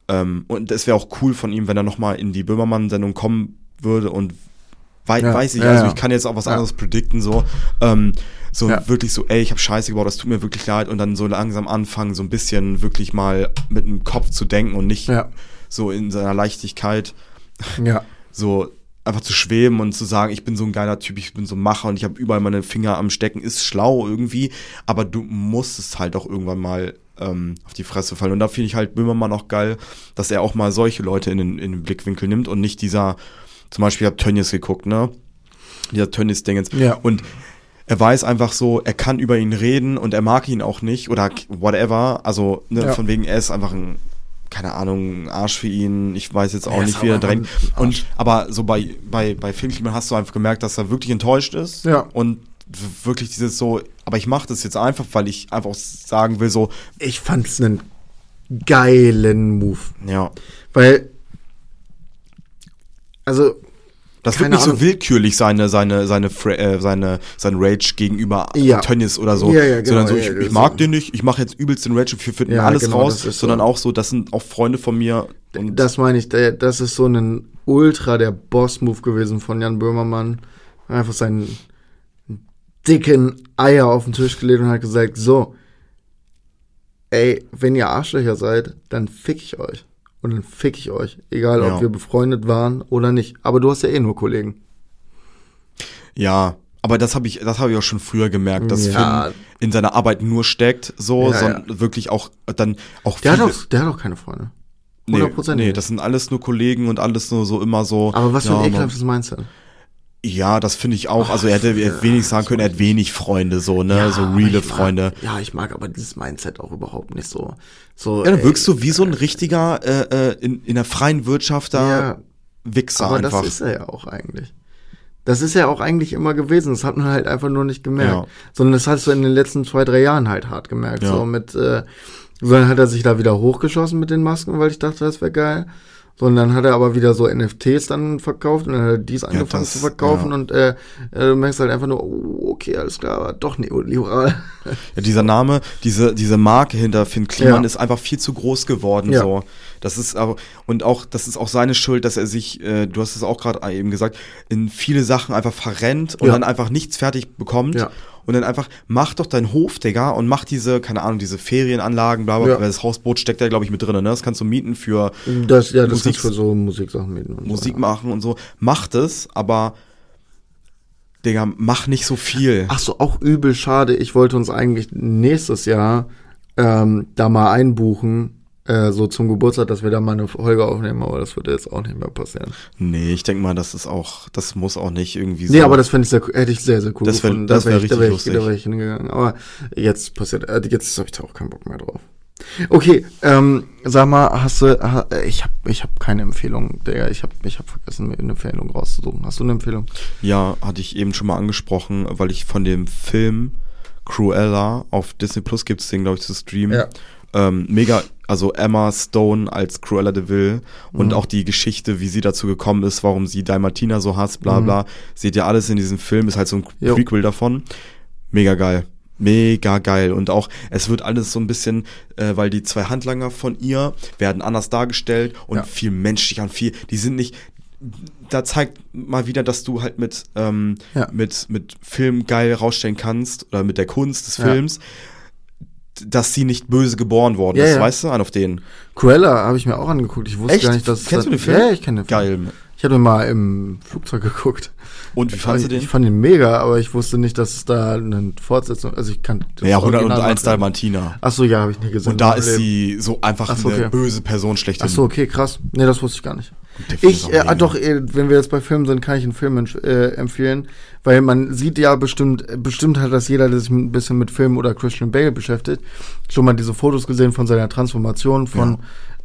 Ähm, und es wäre auch cool von ihm, wenn er nochmal in die Böhmermann-Sendung kommen würde und wei Ja, weiß ich, ja, also ich kann jetzt auch was Ja. anderes predikten, so. Ähm, so wirklich so, ey, ich habe Scheiße gebaut, das tut mir wirklich leid und dann so langsam anfangen, so ein bisschen wirklich mal mit dem Kopf zu denken und nicht Ja. So in seiner Leichtigkeit Ja. so einfach zu schweben und zu sagen, ich bin so ein geiler Typ, ich bin so ein Macher und ich habe überall meine Finger am Stecken, ist schlau irgendwie, aber du musst es halt auch irgendwann mal ähm, auf die Fresse fallen. Und da finde ich halt Böhmermann auch geil, dass er auch mal solche Leute in den, in den Blickwinkel nimmt und nicht dieser, zum Beispiel, ich habe Tönnies geguckt, ne? Dieser Tönnies-Dingens. Ja. Und er weiß einfach so, er kann über ihn reden und er mag ihn auch nicht oder whatever. Also, ne, Ja. von wegen, er ist einfach ein, keine Ahnung, ein Arsch für ihn. Ich weiß jetzt auch ist nicht, wie er drängt. Und aber so bei, bei, bei Filmkliman hast du einfach gemerkt, dass er wirklich enttäuscht ist. Ja. Und wirklich dieses so, aber ich mache das jetzt einfach, weil ich einfach sagen will, so, Ich fand's einen geilen Move. ja, Weil, also, das wird Keine nicht so Ahnung. willkürlich seine, seine, seine, äh, seine, sein Rage gegenüber Ja. Tönnies oder so. Ja, ja, genau, sondern so, ich, ich mag ist- den nicht, ich mache jetzt übelst den Rage und wir finden alles genau, raus, sondern so. auch so, das sind auch Freunde von mir. Und das meine ich, der, das ist so ein Ultra der Boss-Move gewesen von Jan Böhmermann. Einfach seinen dicken Eier auf den Tisch gelegt und hat gesagt, so, ey, wenn ihr Arschlöcher seid, dann fick ich euch. Und dann fick ich euch. Egal, Ja. ob wir befreundet waren oder nicht. Aber du hast ja eh nur Kollegen. Ja, aber das habe ich, das habe ich auch schon früher gemerkt, dass Ja. Finn in seiner Arbeit nur steckt, so, Ja, sondern wirklich auch dann auch Der hat, auch, der hat auch keine Freunde. nee, 100% nee, nicht. das sind alles nur Kollegen und alles nur so immer so. Aber was für ja, ein ekelhaftes Mindset. Ja, das finde ich auch. Also er hätte ja, wenig sagen können, er hat wenig Freunde, so, ne, so aber reale Freunde. Ja, ich mag aber dieses Mindset auch überhaupt nicht so. so Ja, dann ey, wirkst du wie so ein richtiger äh, äh, in, in der freien Wirtschaft da Ja, Wichser aber einfach. das ist er ja auch eigentlich. Das ist ja auch eigentlich immer gewesen. Das hat man halt einfach nur nicht gemerkt. Ja. Sondern das hast du in den letzten zwei, drei Jahren halt hart gemerkt. Ja. So mit, äh, so dann hat er sich da wieder hochgeschossen mit den Masken, weil ich dachte, das wäre geil. So, und dann hat er aber wieder so NFTs dann verkauft und dann hat er dies angefangen das- zu verkaufen ja. und äh, äh, du merkst halt einfach nur, oh, okay, alles klar, aber doch neoliberal. Ja, dieser Name, diese, diese Marke hinter Finn Kliman Ja. ist einfach viel zu groß geworden. Ja. So. Das ist aber, und auch, das ist auch seine Schuld, dass er sich, äh, du hast es auch gerade eben gesagt, in viele Sachen einfach verrennt und Ja. dann einfach nichts fertig bekommt. Ja. Und dann einfach, mach doch deinen Hof, Digga, und mach diese, keine Ahnung, diese Ferienanlagen, bla bla, Ja. bla. Das Hausboot steckt da, glaube ich, mit drin, ne? Das kannst du mieten für Das, ja, das Musik- ist für so Musiksachen mieten Musik so. machen und so. Mach das, aber, Digga, mach nicht so viel. Ach so, auch übel schade. Ich wollte uns eigentlich nächstes Jahr ähm, da mal einbuchen, äh, so zum Geburtstag, dass wir da mal eine Folge aufnehmen, aber das wird jetzt auch nicht mehr passieren. Nee, ich denke mal, das ist auch, das muss auch nicht irgendwie so. Nee, aber das fände ich sehr, hätte ich sehr, sehr cool Das wär- gefunden. das Da wär ich, da richtig wär ich, lustig. Da wäre ich hingegangen. Aber jetzt passiert, äh, jetzt habe ich da auch keinen Bock mehr drauf. Okay, ähm, sag mal, hast du, ha, ich habe ich hab keine Empfehlung, Digga. Ich habe ich hab vergessen, mir eine Empfehlung rauszusuchen. Hast du eine Empfehlung? Ja, hatte ich eben schon mal angesprochen, weil ich von dem Film Cruella auf Disney Plus gibt's den, glaube ich, zu streamen. Ja. Ähm, mega, also Emma Stone als Cruella de Vil und Mhm. auch die Geschichte, wie sie dazu gekommen ist, warum sie Dalmatina so hasst, Mhm. bla bla. Seht ihr alles in diesem Film, ist halt so ein Jo. Prequel davon. Mega geil. Mega geil. Und auch, es wird alles so ein bisschen, äh, weil die zwei Handlanger von ihr werden anders dargestellt und Ja. viel menschlicher und viel, die sind nicht, da zeigt mal wieder, dass du halt mit, ähm, Ja. mit, mit Film geil rausstellen kannst oder mit der Kunst des Ja. Dass sie nicht böse geboren worden Ja, ist, ja. weißt du, an auf den. Cruella habe ich mir auch angeguckt. Ich wusste Echt? gar nicht, dass Kennst du den Film? Ja, ich kenne den Film. Geil. Ich habe ihn mal im Flugzeug geguckt. Und wie fandst du ich, den? ich fand ihn mega, aber ich wusste nicht, dass es da eine Fortsetzung, also ich kann das ja, Original 101 noch- Dalmatiner. Ach so, ja, habe ich nie gesehen. Und da ist sie so einfach Ach so, eine okay. böse Person schlechthin. Ach so, okay, krass. Nee, das wusste ich gar nicht. Ich, äh, ah, doch, äh, wenn wir jetzt bei Filmen sind, kann ich einen Film äh, empfehlen, weil man sieht ja bestimmt, äh, bestimmt hat das jeder, der sich ein bisschen mit Film oder Christian Bale beschäftigt, schon mal diese Fotos gesehen von seiner Transformation von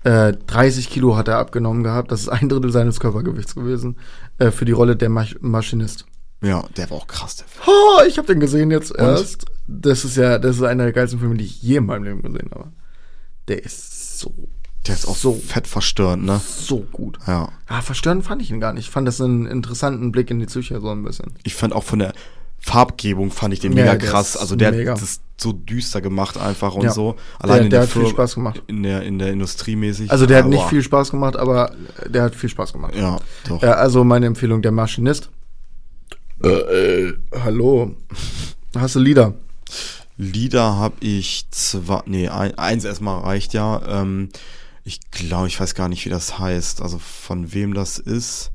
äh, 30 Kilo hat er abgenommen gehabt. Das ist ein Drittel seines Körpergewichts gewesen äh, für die Rolle der Masch Maschinist. Ja, der war auch krass, der Film. Oh, ich habe den gesehen jetzt erst. Das ist ja, das ist einer der geilsten Filme, die ich je in meinem Leben gesehen habe. Der ist so, Der ist auch So. fett verstörend, ne? so gut. Ja. Ah, verstörend fand ich ihn gar nicht. Ich fand das einen interessanten Blick in die Psyche so ein bisschen. Ich fand auch von der Farbgebung fand ich den Ja, mega der krass. Also der mega. hat das so düster gemacht einfach und Ja. so. Der, Allein in der der hat viel Fir- Spaß gemacht. In der, in der Industrie mäßig. Also der hat Ah, nicht boah. viel Spaß gemacht, aber der hat viel Spaß gemacht. Ja, doch. Ja, also meine Empfehlung, der Maschinist. Äh, äh, hallo. Hast du Lieder? Lieder habe ich zwei, nee, ein, eins erstmal reicht ja. Ähm, ich glaube, ich weiß gar nicht, wie das heißt. Also von wem das ist.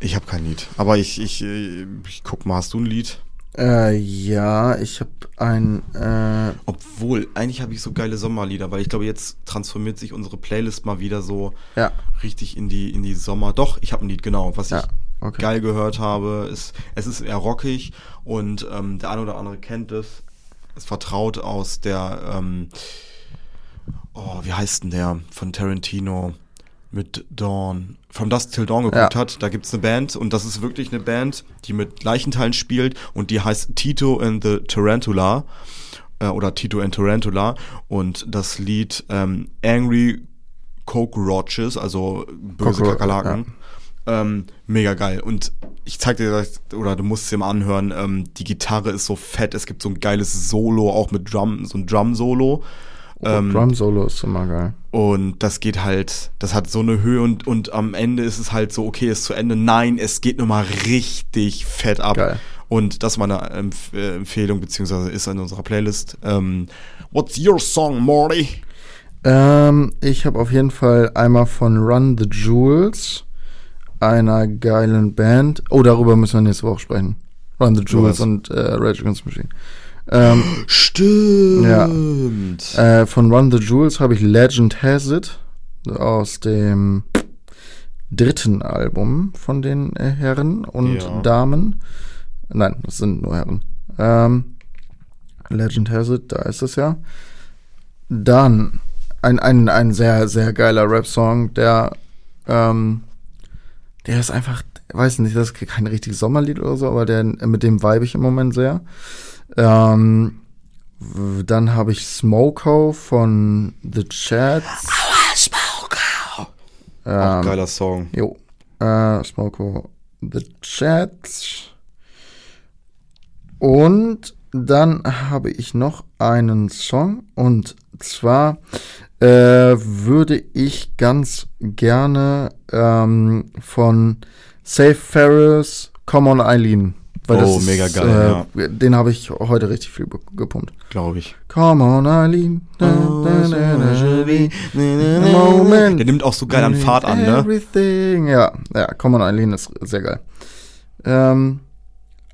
Ich habe kein Lied. Aber ich, ich, äh, ich guck mal, hast du ein Lied? Äh, ja, ich habe ein, äh, Obwohl, eigentlich habe ich so geile Sommerlieder, weil ich glaube, jetzt transformiert sich unsere Playlist mal wieder so ja, richtig in die, in die Sommer. Doch, ich habe ein Lied, genau. Was Ja, ich okay. geil gehört habe, ist, es ist eher rockig und ähm, der eine oder andere kennt es. Ist vertraut aus der, ähm, oh, wie heißt denn der? Von Tarantino mit Dawn. From Dusk Till Dawn geguckt Ja. hat. Da gibt's eine Band und das ist wirklich eine Band, die mit Leichenteilen spielt und die heißt Tito and the Tarantula äh, oder Tito and Tarantula und das Lied ähm, Angry Cockroaches, also böse Cockro- Kakerlaken. Ähm, mega geil. Und ich zeig dir das, oder du musst es dir mal anhören, ähm, die Gitarre ist so fett, es gibt so ein geiles Solo, auch mit Drum, so ein Drum-Solo. Ähm, Drum Solo ist immer geil. und das geht halt, das hat so eine Höhe und, und am Ende ist es halt so, okay, ist zu Ende. Nein, es geht nochmal richtig fett ab. Geil. Und das ist meine Empf äh, Empfehlung, beziehungsweise ist in unserer Playlist. Ähm, What's your song, Morty? Ähm, ich habe auf jeden Fall einmal von Run the Jewels, einer geilen Band. Oh, darüber müssen wir nächste Woche sprechen. Run the Jewels und äh, Rage Against Machine. Ähm, Stimmt. Äh, von Run the Jewels habe ich Legend Has It aus dem dritten Album von den äh, Herren und Ja. Damen. Nein, das sind nur Herren. Ähm, Legend Has It, da ist es ja. Dann ein, ein, ein sehr, sehr geiler Rap-Song, der, ähm, der ist einfach, weiß nicht, das ist kein richtiges Sommerlied oder so, aber der, mit dem vibe ich im Moment sehr. Ähm, dann habe ich Smoko von The Chats. Auch Ähm, geiler Song. Jo. Äh, Smoko The Chats. Und dann habe ich noch einen Song. Und zwar äh, würde ich ganz gerne ähm, von Safe Ferris Come on Eileen. Oh, mega geil, äh, Den habe ich heute richtig viel gepumpt. Glaube ich. Come on Eileen. Moment. Der nimmt auch so geil an Fahrt an, ne? Everything. Ja, ja, Come on Eileen ist sehr geil. Ähm,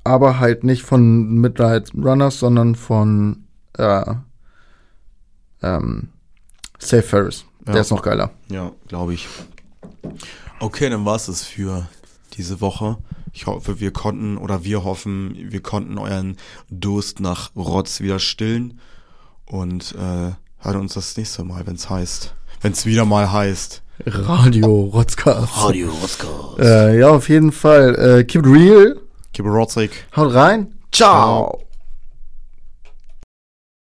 aber halt nicht von Midnight Runners, sondern von äh, ähm, Safe Ferris. Ja. Der ist noch geiler. Ja, glaube ich. Okay, dann war's es für diese Woche. Ich hoffe, wir konnten oder wir hoffen, wir konnten euren Durst nach Rotz wieder stillen und äh, hören uns das nächste Mal, wenn's heißt. Wenn's wieder mal heißt. Radio Rotzcast. Radio Rotzka. Äh, ja, auf jeden Fall. Äh, keep it real. Keep it rotzig. Haut rein. Ciao.